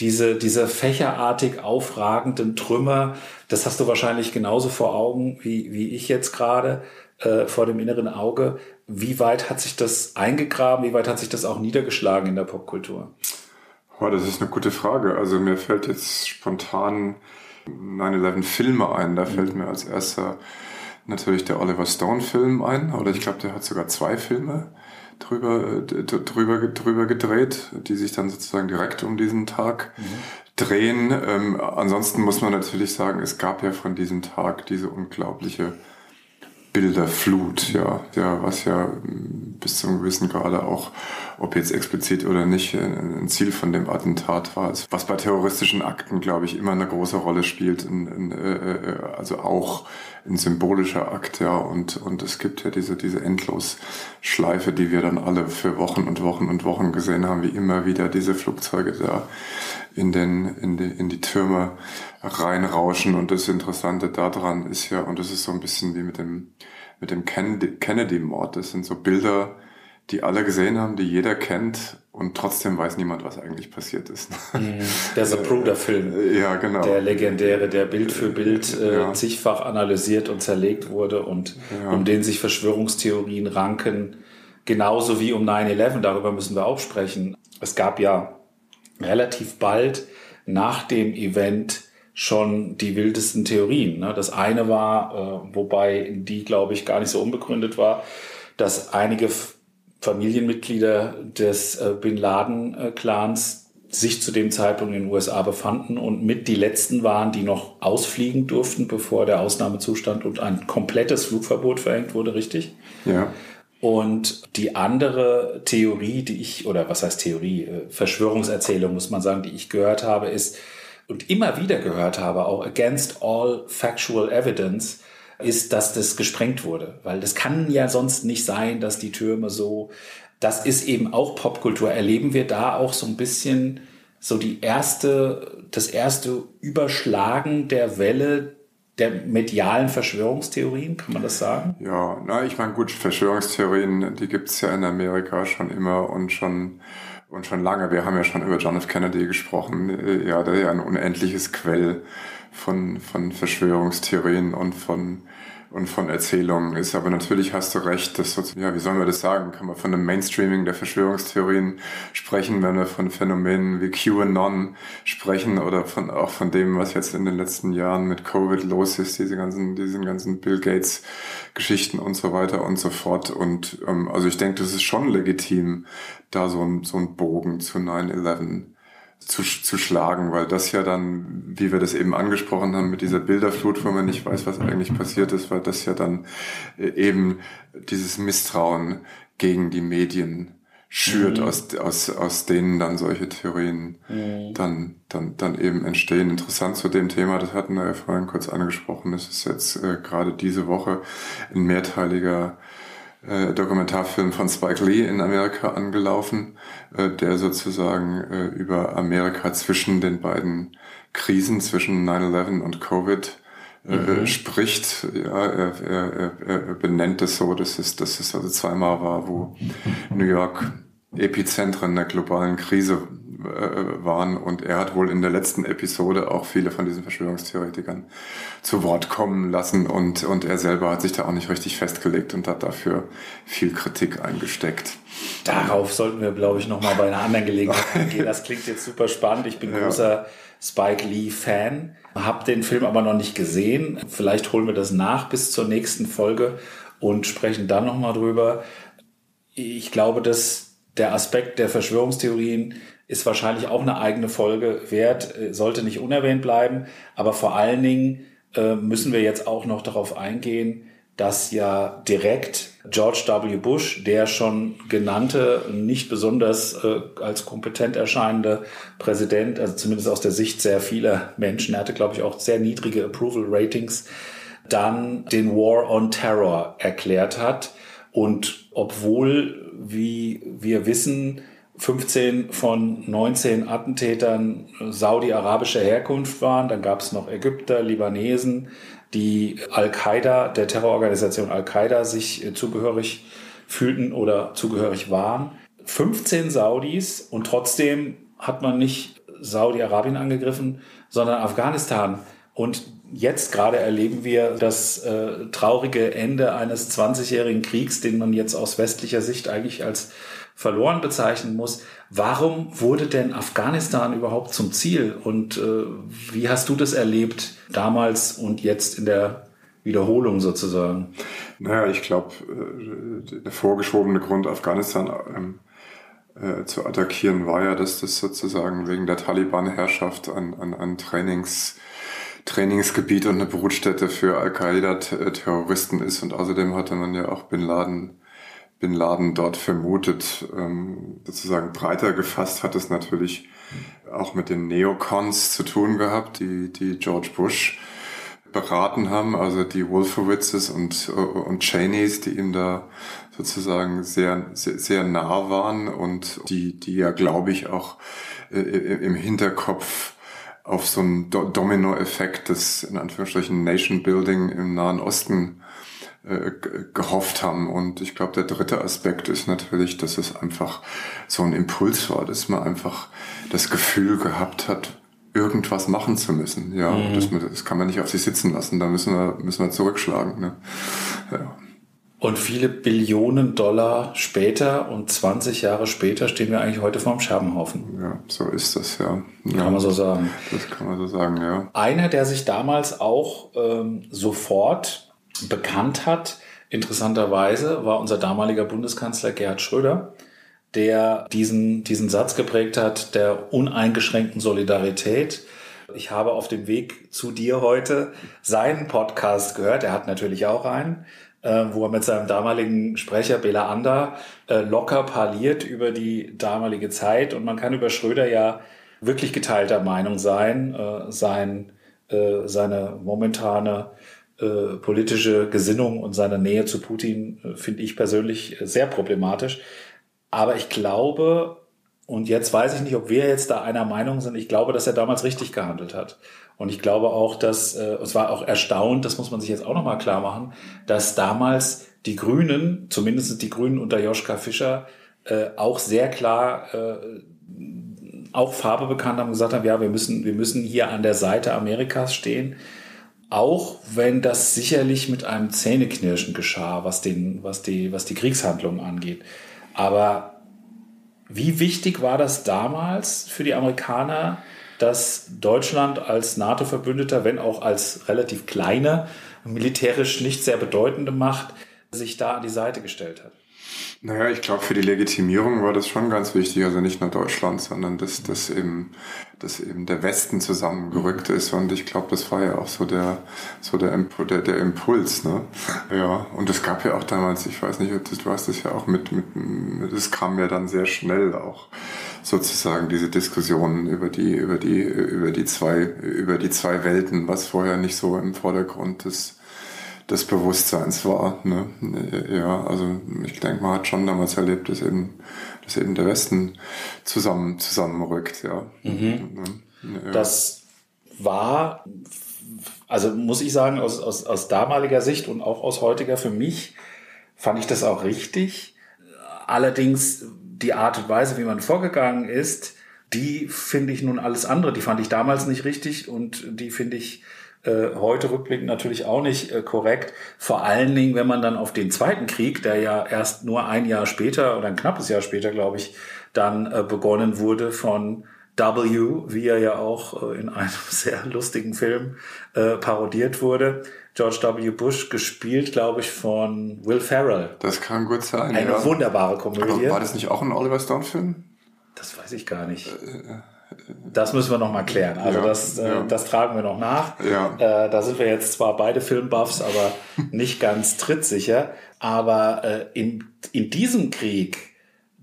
diese, diese fächerartig aufragenden Trümmer, das hast du wahrscheinlich genauso vor Augen wie, wie ich jetzt gerade äh, vor dem inneren Auge. Wie weit hat sich das eingegraben? Wie weit hat sich das auch niedergeschlagen in der Popkultur? Oh, das ist eine gute Frage. Also mir fällt jetzt spontan 9-11 Filme ein. Da fällt mir als erster natürlich der Oliver Stone Film ein. Oder ich glaube, der hat sogar zwei Filme drüber, drüber, drüber gedreht, die sich dann sozusagen direkt um diesen Tag mhm. drehen. Ähm, ansonsten muss man natürlich sagen, es gab ja von diesem Tag diese unglaubliche Bilderflut, ja, ja, was ja bis zum gewissen Grade auch ob jetzt explizit oder nicht äh, ein Ziel von dem Attentat war. Was bei terroristischen Akten, glaube ich, immer eine große Rolle spielt, in, in, äh, äh, also auch ein symbolischer Akt, ja. Und, und es gibt ja diese, diese Endlosschleife, die wir dann alle für Wochen und Wochen und Wochen gesehen haben, wie immer wieder diese Flugzeuge da in, den, in, die, in die Türme reinrauschen. Und das Interessante daran ist ja, und das ist so ein bisschen wie mit dem, mit dem Kennedy-Mord, das sind so Bilder, die alle gesehen haben, die jeder kennt und trotzdem weiß niemand, was eigentlich passiert ist. Mhm. Der Zapruder-Film. Ja, genau. Der legendäre, der Bild für Bild äh, ja. zigfach analysiert und zerlegt wurde und ja. um den sich Verschwörungstheorien ranken. Genauso wie um 9-11, darüber müssen wir auch sprechen. Es gab ja relativ bald nach dem Event schon die wildesten Theorien. Ne? Das eine war, äh, wobei die, glaube ich, gar nicht so unbegründet war, dass einige Familienmitglieder des äh, Bin Laden-Clans sich zu dem Zeitpunkt in den USA befanden und mit die letzten waren, die noch ausfliegen durften, bevor der Ausnahmezustand und ein komplettes Flugverbot verhängt wurde, richtig? Ja. Und die andere Theorie, die ich, oder was heißt Theorie, äh, Verschwörungserzählung muss man sagen, die ich gehört habe, ist und immer wieder gehört habe, auch against all factual evidence, ist, dass das gesprengt wurde. Weil das kann ja sonst nicht sein, dass die Türme so, das ist eben auch Popkultur. Erleben wir da auch so ein bisschen so die erste, das erste Überschlagen der Welle der medialen Verschwörungstheorien, kann man das sagen? Ja, na, ich meine, gut, Verschwörungstheorien, die gibt's ja in Amerika schon immer und schon und schon lange. Wir haben ja schon über John F. Kennedy gesprochen. Ja, der ja ein unendliches Quell von, von Verschwörungstheorien und von und von Erzählungen ist. Aber natürlich hast du recht, dass, ja, wie sollen wir das sagen? Kann man von einem Mainstreaming der Verschwörungstheorien sprechen, wenn wir von Phänomenen wie QAnon sprechen oder von, auch von dem, was jetzt in den letzten Jahren mit Covid los ist, diese ganzen, diesen ganzen Bill Gates Geschichten und so weiter und so fort. Und, ähm, also ich denke, das ist schon legitim, da so ein, so ein Bogen zu 9-11 zu, zu schlagen, weil das ja dann, wie wir das eben angesprochen haben, mit dieser Bilderflut, wo man nicht weiß, was eigentlich passiert ist, weil das ja dann äh, eben dieses Misstrauen gegen die Medien schürt, mhm. aus, aus, aus denen dann solche Theorien mhm. dann, dann, dann eben entstehen. Interessant zu dem Thema, das hatten wir ja vorhin kurz angesprochen, es ist jetzt äh, gerade diese Woche ein mehrteiliger äh, Dokumentarfilm von Spike Lee in Amerika angelaufen, äh, der sozusagen äh, über Amerika zwischen den beiden Krisen, zwischen 9-11 und Covid, äh, mhm. spricht. Ja, er, er, er benennt es so, dass es, dass es also zweimal war, wo New York Epizentren der globalen Krise äh, waren. Und er hat wohl in der letzten Episode auch viele von diesen Verschwörungstheoretikern zu Wort kommen lassen. Und, und er selber hat sich da auch nicht richtig festgelegt und hat dafür viel Kritik eingesteckt. Darauf sollten wir, glaube ich, nochmal bei einer anderen Gelegenheit eingehen. Das klingt jetzt super spannend. Ich bin ja. großer Spike Lee-Fan, habe den Film aber noch nicht gesehen. Vielleicht holen wir das nach bis zur nächsten Folge und sprechen dann nochmal drüber. Ich glaube, dass der Aspekt der Verschwörungstheorien ist wahrscheinlich auch eine eigene Folge wert, äh, sollte nicht unerwähnt bleiben. Aber vor allen Dingen äh, müssen wir jetzt auch noch darauf eingehen, dass ja direkt George W. Bush, der schon genannte, nicht besonders äh, als kompetent erscheinende Präsident, also zumindest aus der Sicht sehr vieler Menschen, er hatte, glaube ich, auch sehr niedrige Approval Ratings, dann den War on Terror erklärt hat. Und obwohl, wie wir wissen, 15 von 19 Attentätern saudi-arabischer Herkunft waren. Dann gab es noch Ägypter, Libanesen, die Al-Qaida, der Terrororganisation Al-Qaida sich äh, zugehörig fühlten oder zugehörig waren. 15 Saudis und trotzdem hat man nicht Saudi-Arabien angegriffen, sondern Afghanistan. Und jetzt gerade erleben wir das äh, traurige Ende eines 20-jährigen Kriegs, den man jetzt aus westlicher Sicht eigentlich als verloren bezeichnen muss. Warum wurde denn Afghanistan überhaupt zum Ziel? Und äh, wie hast du das erlebt damals und jetzt in der Wiederholung sozusagen? Naja, ich glaube, äh, der vorgeschobene Grund, Afghanistan ähm, äh, zu attackieren, war ja, dass das sozusagen wegen der Taliban-Herrschaft an, an, an Trainings Trainingsgebiet und eine Brutstätte für Al-Qaida-Terroristen ist. Und außerdem hatte man ja auch Bin Laden Bin Laden dort vermutet. Ähm, sozusagen breiter gefasst hat es natürlich auch mit den Neocons zu tun gehabt, die, die George Bush beraten haben, also die Wolfowitzes und, und Cheneys, die ihm da sozusagen sehr, sehr, sehr nah waren und die, die ja, glaube ich, auch äh, im Hinterkopf auf so einen Domino-Effekt des, in Anführungsstrichen, Nation-Building im Nahen Osten äh, gehofft haben. Und ich glaube, der dritte Aspekt ist natürlich, dass es einfach so ein Impuls war, dass man einfach das Gefühl gehabt hat, irgendwas machen zu müssen. Ja, mhm. das, das, kann man nicht auf sich sitzen lassen. Da müssen wir, müssen wir zurückschlagen. Ne? Ja. Und viele Billionen Dollar später und 20 Jahre später stehen wir eigentlich heute vorm Scherbenhaufen. Ja, so ist das, ja. ja. Kann man so sagen. Das kann man so sagen, ja. Einer, der sich damals auch ähm, sofort bekannt hat, interessanterweise, war unser damaliger Bundeskanzler Gerhard Schröder, der diesen, diesen Satz geprägt hat, der uneingeschränkten Solidarität. Ich habe auf dem Weg zu dir heute seinen Podcast gehört. Er hat natürlich auch einen äh, wo er mit seinem damaligen Sprecher Bela Ander äh, locker parliert über die damalige Zeit. Und man kann über Schröder ja wirklich geteilter Meinung sein. Äh, sein seine momentane äh, politische Gesinnung und seine Nähe zu Putin äh, finde ich persönlich sehr problematisch. Aber ich glaube, und jetzt weiß ich nicht, ob wir jetzt da einer Meinung sind, ich glaube, dass er damals richtig gehandelt hat. Und ich glaube auch, dass, äh, es war auch erstaunt, das muss man sich jetzt auch nochmal klar machen, dass damals die Grünen, zumindest die Grünen unter Joschka Fischer, äh, auch sehr klar äh, auch Farbe bekannt haben und gesagt haben, ja, wir müssen, wir müssen hier an der Seite Amerikas stehen. Auch wenn das sicherlich mit einem Zähneknirschen geschah, was, den, was, die, was die Kriegshandlungen angeht. Aber wie wichtig war das damals für die Amerikaner, dass Deutschland als NATO-Verbündeter, wenn auch als relativ kleine, militärisch nicht sehr bedeutende Macht, sich da an die Seite gestellt hat. Naja, ich glaube, für die Legitimierung war das schon ganz wichtig, also nicht nur Deutschland, sondern dass, dass, eben, dass eben der Westen zusammengerückt ist. Und ich glaube, das war ja auch so der, so der, der, der Impuls. Ne? Ja, und es gab ja auch damals, ich weiß nicht, du hast das ja auch mit, mit, das kam ja dann sehr schnell auch sozusagen diese Diskussionen über die, über die, über die zwei, über die zwei Welten, was vorher nicht so im Vordergrund ist des Bewusstseins war. Ne? Ja, also ich denke, man hat schon damals erlebt, dass eben, dass eben der Westen zusammen, zusammenrückt. Ja. Mhm. ja. Das war, also muss ich sagen, aus, aus, aus damaliger Sicht und auch aus heutiger für mich fand ich das auch richtig. Allerdings die Art und Weise, wie man vorgegangen ist, die finde ich nun alles andere. Die fand ich damals nicht richtig und die finde ich äh, heute rückblickend natürlich auch nicht äh, korrekt. Vor allen Dingen, wenn man dann auf den Zweiten Krieg, der ja erst nur ein Jahr später oder ein knappes Jahr später, glaube ich, dann äh, begonnen wurde von W, wie er ja auch in einem sehr lustigen Film äh, parodiert wurde. George W. Bush gespielt, glaube ich, von Will Ferrell. Das kann gut sein. Eine ja. wunderbare Komödie. Aber war das nicht auch ein Oliver Stone-Film? Das weiß ich gar nicht. Äh, das müssen wir noch mal klären. Also ja, das, äh, ja. das tragen wir noch nach. Ja. Äh, da sind wir jetzt zwar beide Filmbuffs, aber nicht ganz trittsicher. Aber äh, in, in diesem Krieg,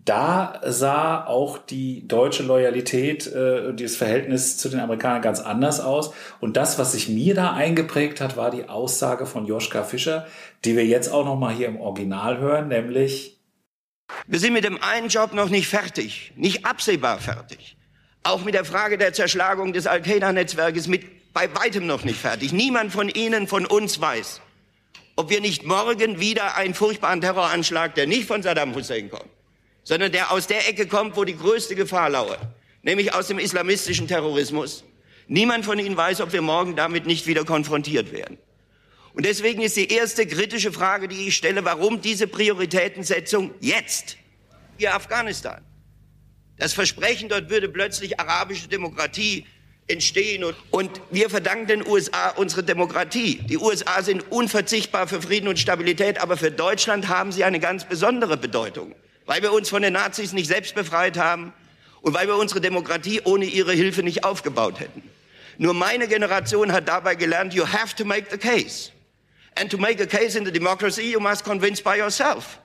da sah auch die deutsche Loyalität, äh, dieses Verhältnis zu den Amerikanern ganz anders aus. Und das, was sich mir da eingeprägt hat, war die Aussage von Joschka Fischer, die wir jetzt auch noch mal hier im Original hören, nämlich wir sind mit dem einen Job noch nicht fertig, nicht absehbar fertig auch mit der Frage der Zerschlagung des Al-Qaida-Netzwerkes mit bei weitem noch nicht fertig. Niemand von Ihnen, von uns weiß, ob wir nicht morgen wieder einen furchtbaren Terroranschlag, der nicht von Saddam Hussein kommt, sondern der aus der Ecke kommt, wo die größte Gefahr lauert, nämlich aus dem islamistischen Terrorismus. Niemand von Ihnen weiß, ob wir morgen damit nicht wieder konfrontiert werden. Und deswegen ist die erste kritische Frage, die ich stelle, warum diese Prioritätensetzung jetzt? Hier Afghanistan. Das Versprechen, dort würde plötzlich arabische Demokratie entstehen. Und, und wir verdanken den USA unsere Demokratie. Die USA sind unverzichtbar für Frieden und Stabilität, aber für Deutschland haben sie eine ganz besondere Bedeutung, weil wir uns von den Nazis nicht selbst befreit haben und weil wir unsere Demokratie ohne ihre Hilfe nicht aufgebaut hätten. Nur meine Generation hat dabei gelernt, you have to make the case. And to make a case in the democracy, you must convince by yourself.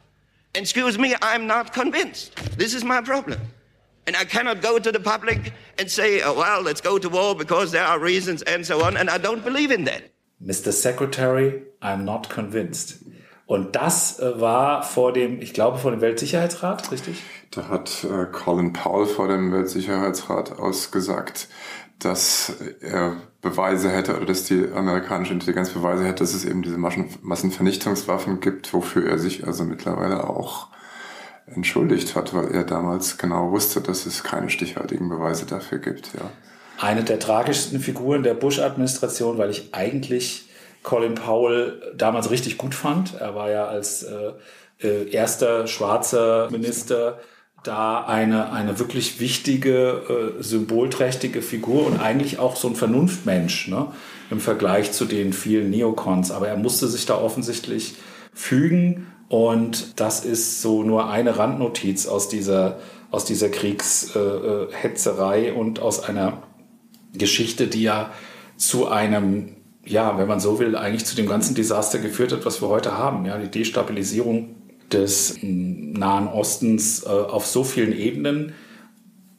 Excuse me, I'm not convinced. This is my problem. And I cannot go to the public and say, oh, well, let's go to war because there are reasons and so on. And I don't believe in that. Mr. Secretary, I'm not convinced. Und das äh, war vor dem, ich glaube, vor dem Weltsicherheitsrat, richtig? Da hat äh, Colin Powell vor dem Weltsicherheitsrat ausgesagt, dass er Beweise hätte oder dass die amerikanische Intelligenz Beweise hätte, dass es eben diese Massen Massenvernichtungswaffen gibt, wofür er sich also mittlerweile auch entschuldigt hat, weil er damals genau wusste, dass es keine stichhaltigen Beweise dafür gibt. Ja. Eine der tragischsten Figuren der Bush-Administration, weil ich eigentlich Colin Powell damals richtig gut fand. Er war ja als äh, äh, erster schwarzer Minister da eine, eine wirklich wichtige, äh, symbolträchtige Figur und eigentlich auch so ein Vernunftmensch ne, im Vergleich zu den vielen Neocons. Aber er musste sich da offensichtlich fügen und das ist so nur eine Randnotiz aus dieser, aus dieser Kriegshetzerei äh, und aus einer Geschichte, die ja zu einem, ja, wenn man so will, eigentlich zu dem ganzen Desaster geführt hat, was wir heute haben. Ja, die Destabilisierung des Nahen Ostens äh, auf so vielen Ebenen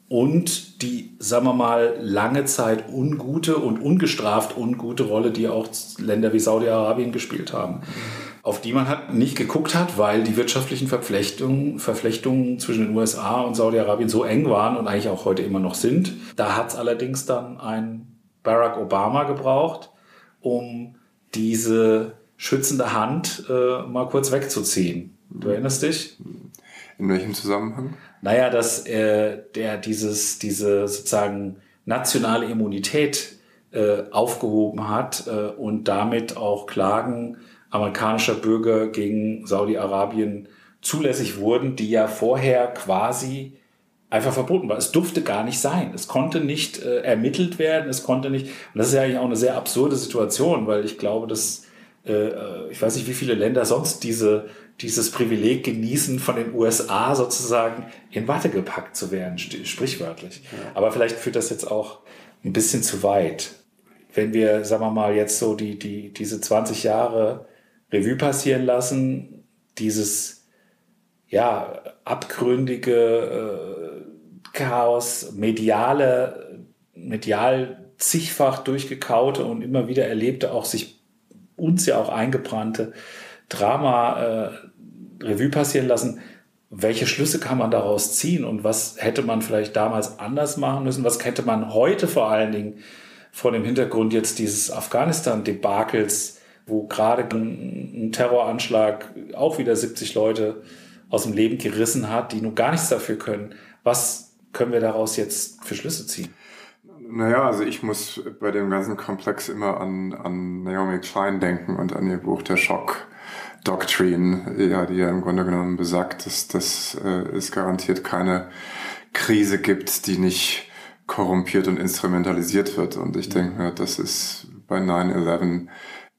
und die, sagen wir mal, lange Zeit ungute und ungestraft ungute Rolle, die auch Länder wie Saudi-Arabien gespielt haben auf die man hat nicht geguckt hat, weil die wirtschaftlichen Verflechtungen, Verflechtungen zwischen den USA und Saudi-Arabien so eng waren und eigentlich auch heute immer noch sind. Da hat es allerdings dann ein Barack Obama gebraucht, um diese schützende Hand äh, mal kurz wegzuziehen. Du erinnerst dich? In welchem Zusammenhang? Naja, dass äh, der dieses, diese sozusagen nationale Immunität äh, aufgehoben hat äh, und damit auch Klagen amerikanischer Bürger gegen Saudi-Arabien zulässig wurden, die ja vorher quasi einfach verboten war. Es durfte gar nicht sein. Es konnte nicht äh, ermittelt werden. Es konnte nicht. Und das ist ja eigentlich auch eine sehr absurde Situation, weil ich glaube, dass äh, äh ich weiß nicht, wie viele Länder sonst diese dieses Privileg genießen, von den USA sozusagen in Watte gepackt zu werden, sprichwörtlich. Ja. Aber vielleicht führt das jetzt auch ein bisschen zu weit. Wenn wir, sagen wir mal, jetzt so die, die, diese 20 Jahre Revue passieren lassen, dieses ja, abgründige äh, Chaos, mediale, medial zigfach durchgekaute und immer wieder erlebte, auch sich uns ja auch eingebrannte Drama äh, Revue passieren lassen. Welche Schlüsse kann man daraus ziehen und was hätte man vielleicht damals anders machen müssen? Was hätte man heute vor allen Dingen vor dem Hintergrund jetzt dieses Afghanistan-Debakels wo gerade ein Terroranschlag auch wieder 70 Leute aus dem Leben gerissen hat, die nun gar nichts dafür können. Was können wir daraus jetzt für Schlüsse ziehen? Naja, also ich muss bei dem ganzen Komplex immer an, an Naomi Klein denken und an ihr Buch Der Schock. Doctrine, ja, die ja im Grunde genommen besagt, dass, dass äh, es garantiert keine Krise gibt, die nicht korrumpiert und instrumentalisiert wird. Und ich denke mir, das ist bei 9-11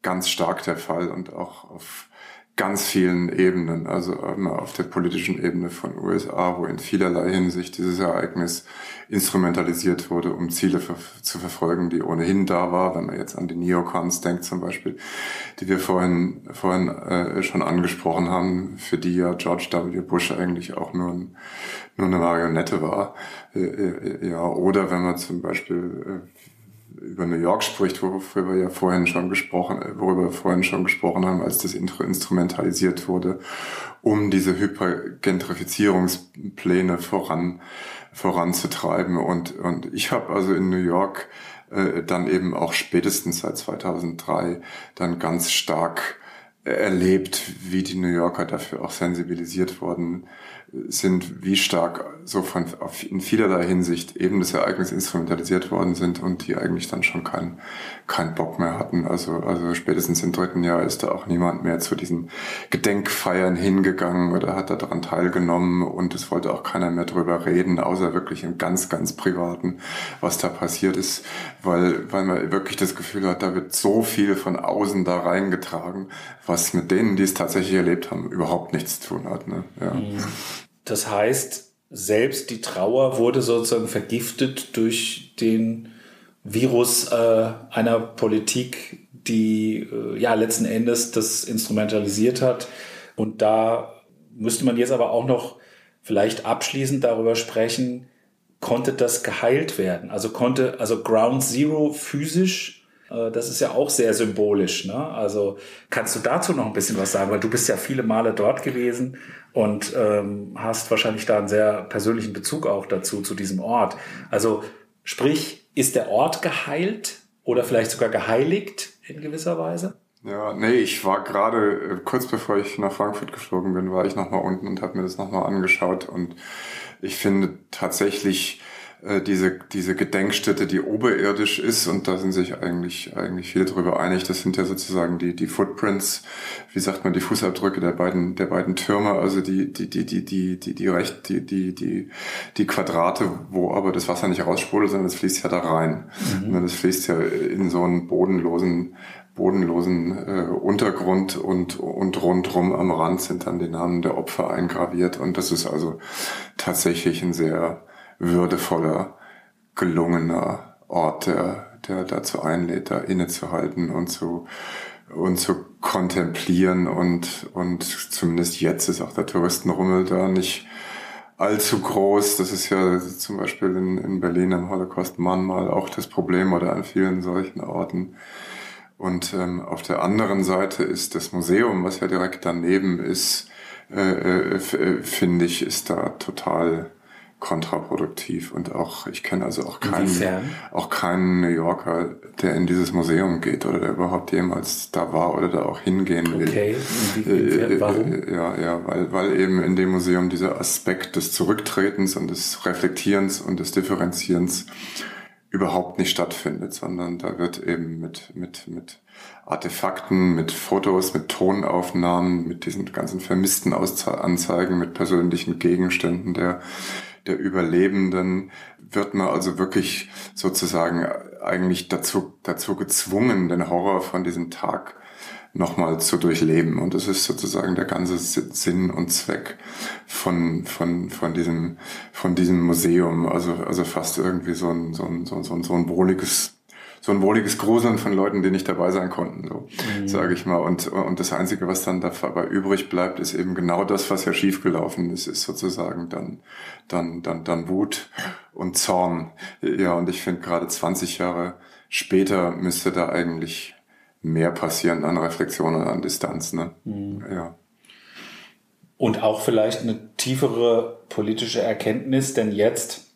ganz stark der Fall und auch auf ganz vielen Ebenen, also immer auf der politischen Ebene von USA, wo in vielerlei Hinsicht dieses Ereignis instrumentalisiert wurde, um Ziele zu verfolgen, die ohnehin da war, wenn man jetzt an die Neocons denkt zum Beispiel, die wir vorhin, vorhin äh, schon angesprochen haben, für die ja George W. Bush eigentlich auch nur, ein, nur eine Marionette war. Äh, äh, ja, oder wenn man zum Beispiel äh, über New York spricht, worüber wir ja vorhin schon gesprochen, äh, worüber wir vorhin schon gesprochen haben, als das instrumentalisiert wurde, um diese Hypergentrifizierungspläne voran, voranzutreiben. Und, und ich habe also in New York äh, dann eben auch spätestens seit 2003 dann ganz stark erlebt, wie die New Yorker dafür auch sensibilisiert worden sind, wie stark so von in vielerlei Hinsicht eben das Ereignis instrumentalisiert worden sind und die eigentlich dann schon keinen keinen Bock mehr hatten. Also also spätestens im dritten Jahr ist da auch niemand mehr zu diesen Gedenkfeiern hingegangen oder hat daran teilgenommen und es wollte auch keiner mehr drüber reden, außer wirklich im ganz ganz privaten, was da passiert ist, weil weil man wirklich das Gefühl hat, da wird so viel von außen da reingetragen, was mit denen, die es tatsächlich erlebt haben, überhaupt nichts zu tun hat. Ne? Ja. Das heißt, selbst die Trauer wurde sozusagen vergiftet durch den Virus äh, einer Politik, die äh, ja letzten Endes das instrumentalisiert hat und da müsste man jetzt aber auch noch vielleicht abschließend darüber sprechen, konnte das geheilt werden? Also konnte, also Ground Zero physisch, das ist ja auch sehr symbolisch. Ne? Also kannst du dazu noch ein bisschen was sagen? Weil du bist ja viele Male dort gewesen und ähm, hast wahrscheinlich da einen sehr persönlichen Bezug auch dazu, zu diesem Ort. Also sprich, ist der Ort geheilt oder vielleicht sogar geheiligt in gewisser Weise? Ja, nee, ich war gerade, äh, kurz bevor ich nach Frankfurt geflogen bin, war ich nochmal unten und habe mir das nochmal angeschaut. Und ich finde tatsächlich äh, diese, diese Gedenkstätte, die oberirdisch ist, und da sind sich eigentlich, eigentlich viele darüber einig, das sind ja sozusagen die, die Footprints, wie sagt man, die Fußabdrücke der beiden, der beiden Türme, also die, die, die, die, die, die, die recht, die, die, die, die Quadrate, wo aber das Wasser nicht rausspult, sondern es fließt ja da rein. Mhm. Das fließt ja in so einen bodenlosen bodenlosen äh, Untergrund und, und rundrum am Rand sind dann die Namen der Opfer eingraviert. Und das ist also tatsächlich ein sehr würdevoller, gelungener Ort, der, der dazu einlädt, da innezuhalten und zu, und zu kontemplieren. Und, und zumindest jetzt ist auch der Touristenrummel da nicht allzu groß. Das ist ja zum Beispiel in, in Berlin am Holocaust-Mahnmal auch das Problem oder an vielen solchen Orten und ähm, auf der anderen Seite ist das Museum, was ja direkt daneben ist, äh, äh, äh, finde ich, ist da total kontraproduktiv und auch ich kenne also auch keinen auch keinen New Yorker, der in dieses Museum geht oder der überhaupt jemals da war oder da auch hingehen will. Okay, äh, warum? Äh, ja, ja, weil weil eben in dem Museum dieser Aspekt des Zurücktretens und des Reflektierens und des Differenzierens überhaupt nicht stattfindet, sondern da wird eben mit, mit, mit Artefakten, mit Fotos, mit Tonaufnahmen, mit diesen ganzen vermissten Anzeigen, mit persönlichen Gegenständen der, der Überlebenden, wird man also wirklich sozusagen eigentlich dazu, dazu gezwungen, den Horror von diesem Tag nochmal zu durchleben. Und das ist sozusagen der ganze Sinn und Zweck von, von, von diesem, von diesem Museum. Also, also fast irgendwie so ein, so ein, so ein, so ein wohliges, so ein wohliges Gruseln von Leuten, die nicht dabei sein konnten, so mhm. sage ich mal. Und, und das Einzige, was dann dabei übrig bleibt, ist eben genau das, was ja schiefgelaufen ist, ist sozusagen dann, dann, dann, dann Wut und Zorn. Ja, und ich finde gerade 20 Jahre später müsste da eigentlich mehr passieren an Reflexion und an Distanz. Ne? Mhm. Ja. Und auch vielleicht eine tiefere politische Erkenntnis, denn jetzt,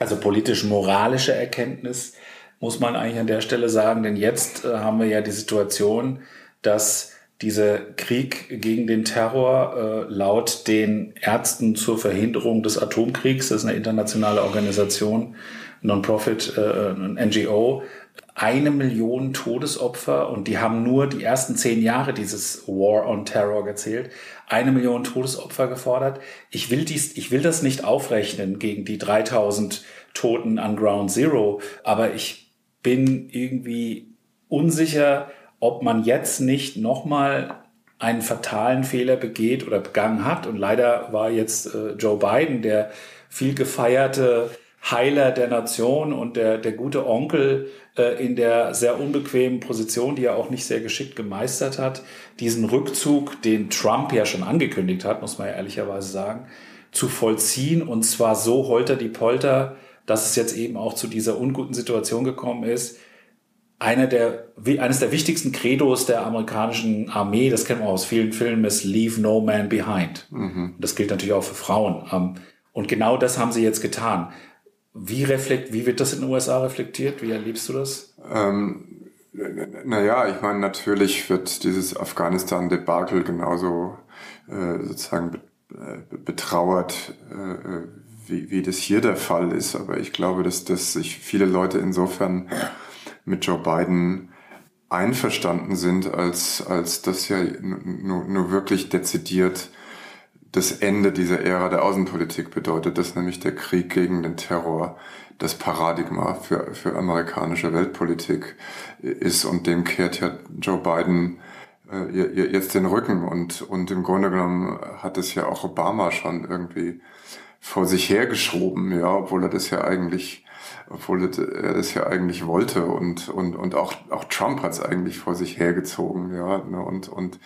also politisch-moralische Erkenntnis, muss man eigentlich an der Stelle sagen, denn jetzt äh, haben wir ja die Situation, dass dieser Krieg gegen den Terror äh, laut den Ärzten zur Verhinderung des Atomkriegs, das ist eine internationale Organisation, Non-Profit, äh, ein NGO, eine Million Todesopfer und die haben nur die ersten zehn Jahre dieses War on Terror gezählt, eine Million Todesopfer gefordert. Ich will dies, ich will das nicht aufrechnen gegen die 3000 Toten an Ground Zero, aber ich bin irgendwie unsicher, ob man jetzt nicht nochmal einen fatalen Fehler begeht oder begangen hat. Und leider war jetzt äh, Joe Biden, der viel gefeierte Heiler der Nation und der, der gute Onkel äh, in der sehr unbequemen Position, die er auch nicht sehr geschickt gemeistert hat, diesen Rückzug, den Trump ja schon angekündigt hat, muss man ja ehrlicherweise sagen, zu vollziehen und zwar so holter die Polter, dass es jetzt eben auch zu dieser unguten Situation gekommen ist. Einer der, eines der wichtigsten Credos der amerikanischen Armee, das kennen wir aus vielen Filmen, ist Leave No Man Behind. Mhm. Das gilt natürlich auch für Frauen. Ähm, und genau das haben sie jetzt getan. Wie, reflekt, wie wird das in den USA reflektiert? Wie erlebst du das? Ähm, naja, ich meine, natürlich wird dieses Afghanistan-Debakel genauso äh, sozusagen äh, betrauert, äh, wie, wie das hier der Fall ist. Aber ich glaube, dass, dass sich viele Leute insofern mit Joe Biden einverstanden sind, als, als das ja nur, nur wirklich dezidiert das Ende dieser Ära der Außenpolitik bedeutet, dass nämlich der Krieg gegen den Terror das Paradigma für, für amerikanische Weltpolitik ist und dem kehrt ja Joe Biden äh, jetzt den Rücken und, und im Grunde genommen hat es ja auch Obama schon irgendwie vor sich hergeschoben, ja, obwohl er das ja eigentlich obwohl er das ja eigentlich wollte und und und auch auch Trump hat es eigentlich vor sich hergezogen, ja ne? und und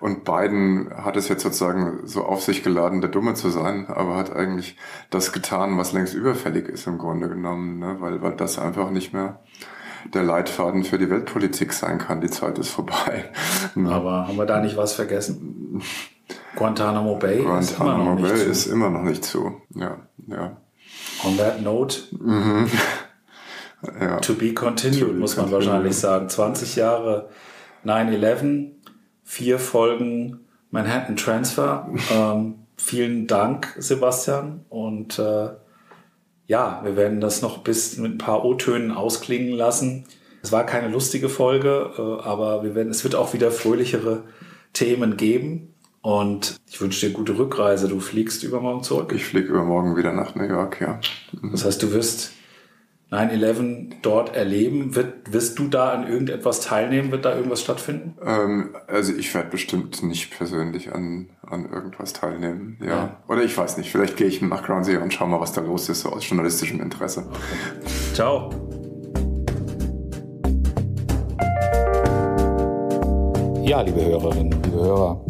und Biden hat es jetzt sozusagen so auf sich geladen, der Dumme zu sein, aber hat eigentlich das getan, was längst überfällig ist im Grunde genommen, ne? weil weil das einfach nicht mehr der Leitfaden für die Weltpolitik sein kann. Die Zeit ist vorbei. Ne? Aber haben wir da nicht was vergessen? Guantanamo Bay Guantanamo ist immer noch Bay nicht ist immer noch nicht zu. Ja, ja. On that note, mhm. ja. to be continued, to be muss man continued. wahrscheinlich sagen. 20 Jahre 9-11, vier Folgen Manhattan Transfer. ähm, vielen Dank, Sebastian. Und äh, ja, wir werden das noch bis mit ein paar O-Tönen ausklingen lassen. Es war keine lustige Folge, äh, aber wir werden, es wird auch wieder fröhlichere Themen geben. Und ich wünsche dir gute Rückreise. Du fliegst übermorgen zurück. Ich fliege übermorgen wieder nach New York, ja. Mhm. Das heißt, du wirst 9-11 dort erleben. Wird, wirst du da an irgendetwas teilnehmen? Wird da irgendwas stattfinden? Ähm, also ich werde bestimmt nicht persönlich an, an irgendwas teilnehmen. Ja. ja. Oder ich weiß nicht. Vielleicht gehe ich nach Ground Zero und schau mal, was da los ist, so aus journalistischem Interesse. Okay. Ciao. Ja, liebe Hörerinnen, liebe Hörer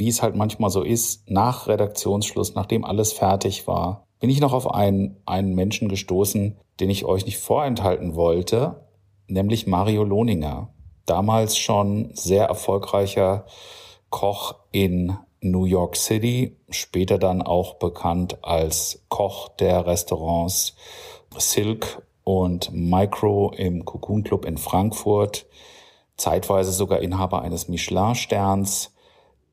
wie es halt manchmal so ist, nach Redaktionsschluss, nachdem alles fertig war, bin ich noch auf einen, einen Menschen gestoßen, den ich euch nicht vorenthalten wollte, nämlich Mario Lohninger. Damals schon sehr erfolgreicher Koch in New York City, später dann auch bekannt als Koch der Restaurants Silk und Micro im Cocoon Club in Frankfurt, zeitweise sogar Inhaber eines Michelin-Sterns,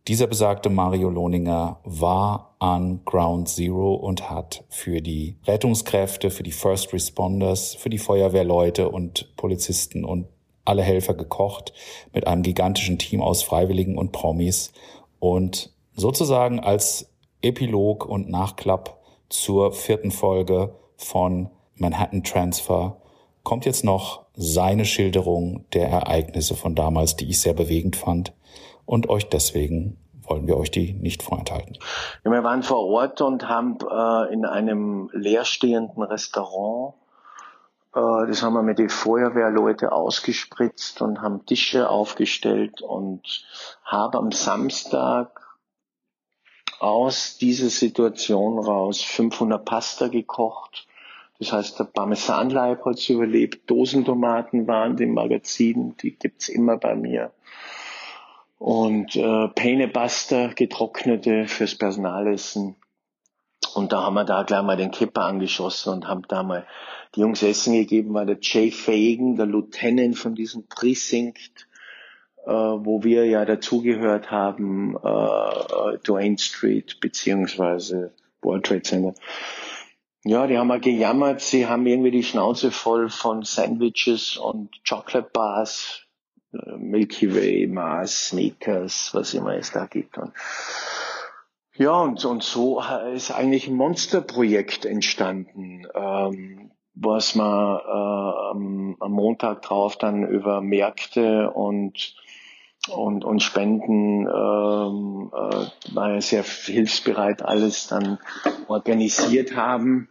dieser besagte Mario Lohninger war an Ground Zero und hat für die Rettungskräfte, für die First Responders, für die Feuerwehrleute und Polizisten und alle Helfer gekocht mit einem gigantischen Team aus Freiwilligen und Promis und sozusagen als Epilog und Nachklapp zur vierten Folge von Manhattan Transfer kommt jetzt noch seine Schilderung der Ereignisse von damals, die ich sehr bewegend fand und euch deswegen wollen wir euch die nicht vorenthalten. Ja, wir waren vor Ort und haben äh, in einem leerstehenden Restaurant, äh, das haben wir mit den Feuerwehrleute ausgespritzt und haben Tische aufgestellt und haben am Samstag aus dieser Situation raus 500 Pasta gekocht. Das heißt, der Parmesanleib hat überlebt, Dosentomaten waren im Magazin, die gibt's immer bei mir und äh, Peinebuster, getrocknete fürs Personalessen. Und da haben wir da gleich mal den Kipper angeschossen und haben da mal die Jungs Essen gegeben, war der Jay Fagan, der Lieutenant von diesem Precinct, äh, wo wir ja dazugehört haben, äh, äh Duane Street beziehungsweise World Trade Center. Ja, die haben mal gejammert, sie haben irgendwie die Schnauze voll von Sandwiches und Chocolate Bars, Milky Way, Mars, Sneakers, was immer es da gibt. Und ja, und, und so ist eigentlich ein Monsterprojekt entstanden, ähm, was man äh, am, am Montag drauf dann über Märkte und und, und Spenden ähm, äh, war ja sehr hilfsbereit alles dann organisiert haben.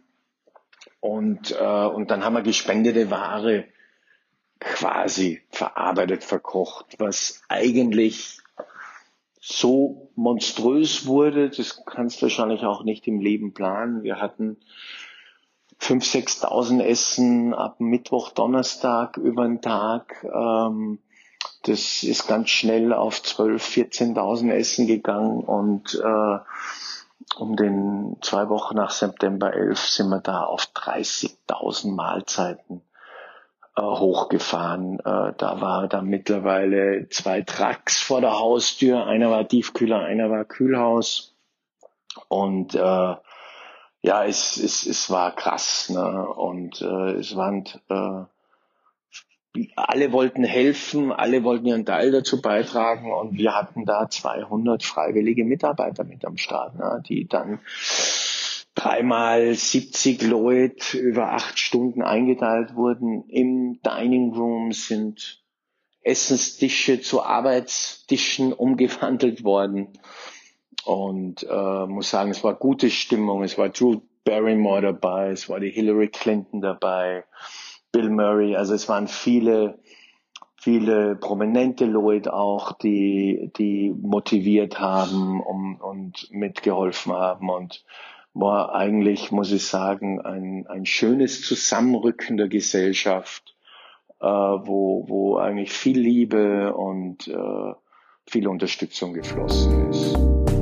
Und, äh, und dann haben wir gespendete Ware quasi verarbeitet, verkocht, was eigentlich so monströs wurde, das kannst du wahrscheinlich auch nicht im Leben planen. Wir hatten 5.000, 6.000 Essen ab Mittwoch, Donnerstag über den Tag. Ähm, das ist ganz schnell auf 12.000, 14.000 Essen gegangen und äh, um den zwei Wochen nach September 11 sind wir da auf 30.000 Mahlzeiten hochgefahren. Äh, da war dann mittlerweile zwei Trucks vor der Haustür. Einer war Tiefkühler, einer war Kühlhaus. Und äh, ja, es, es, es war krass. Ne? Und äh, es waren äh, alle wollten helfen, alle wollten ihren Teil dazu beitragen und wir hatten da 200 freiwillige Mitarbeiter mit am Start, ne, die dann dreimal 70 Leute über acht Stunden eingeteilt wurden. Im Dining Room sind Essenstische zu Arbeitstischen umgewandelt worden. und äh, muss sagen, es war gute Stimmung. Es war Drew Barrymore dabei, es war die Hillary Clinton dabei, Bill Murray. Also es waren viele, viele prominente Leute auch, die, die motiviert haben um, und mitgeholfen haben und war eigentlich, muss ich sagen, ein, ein schönes Zusammenrücken der Gesellschaft, äh, wo, wo eigentlich viel Liebe und äh, viel Unterstützung geflossen ist.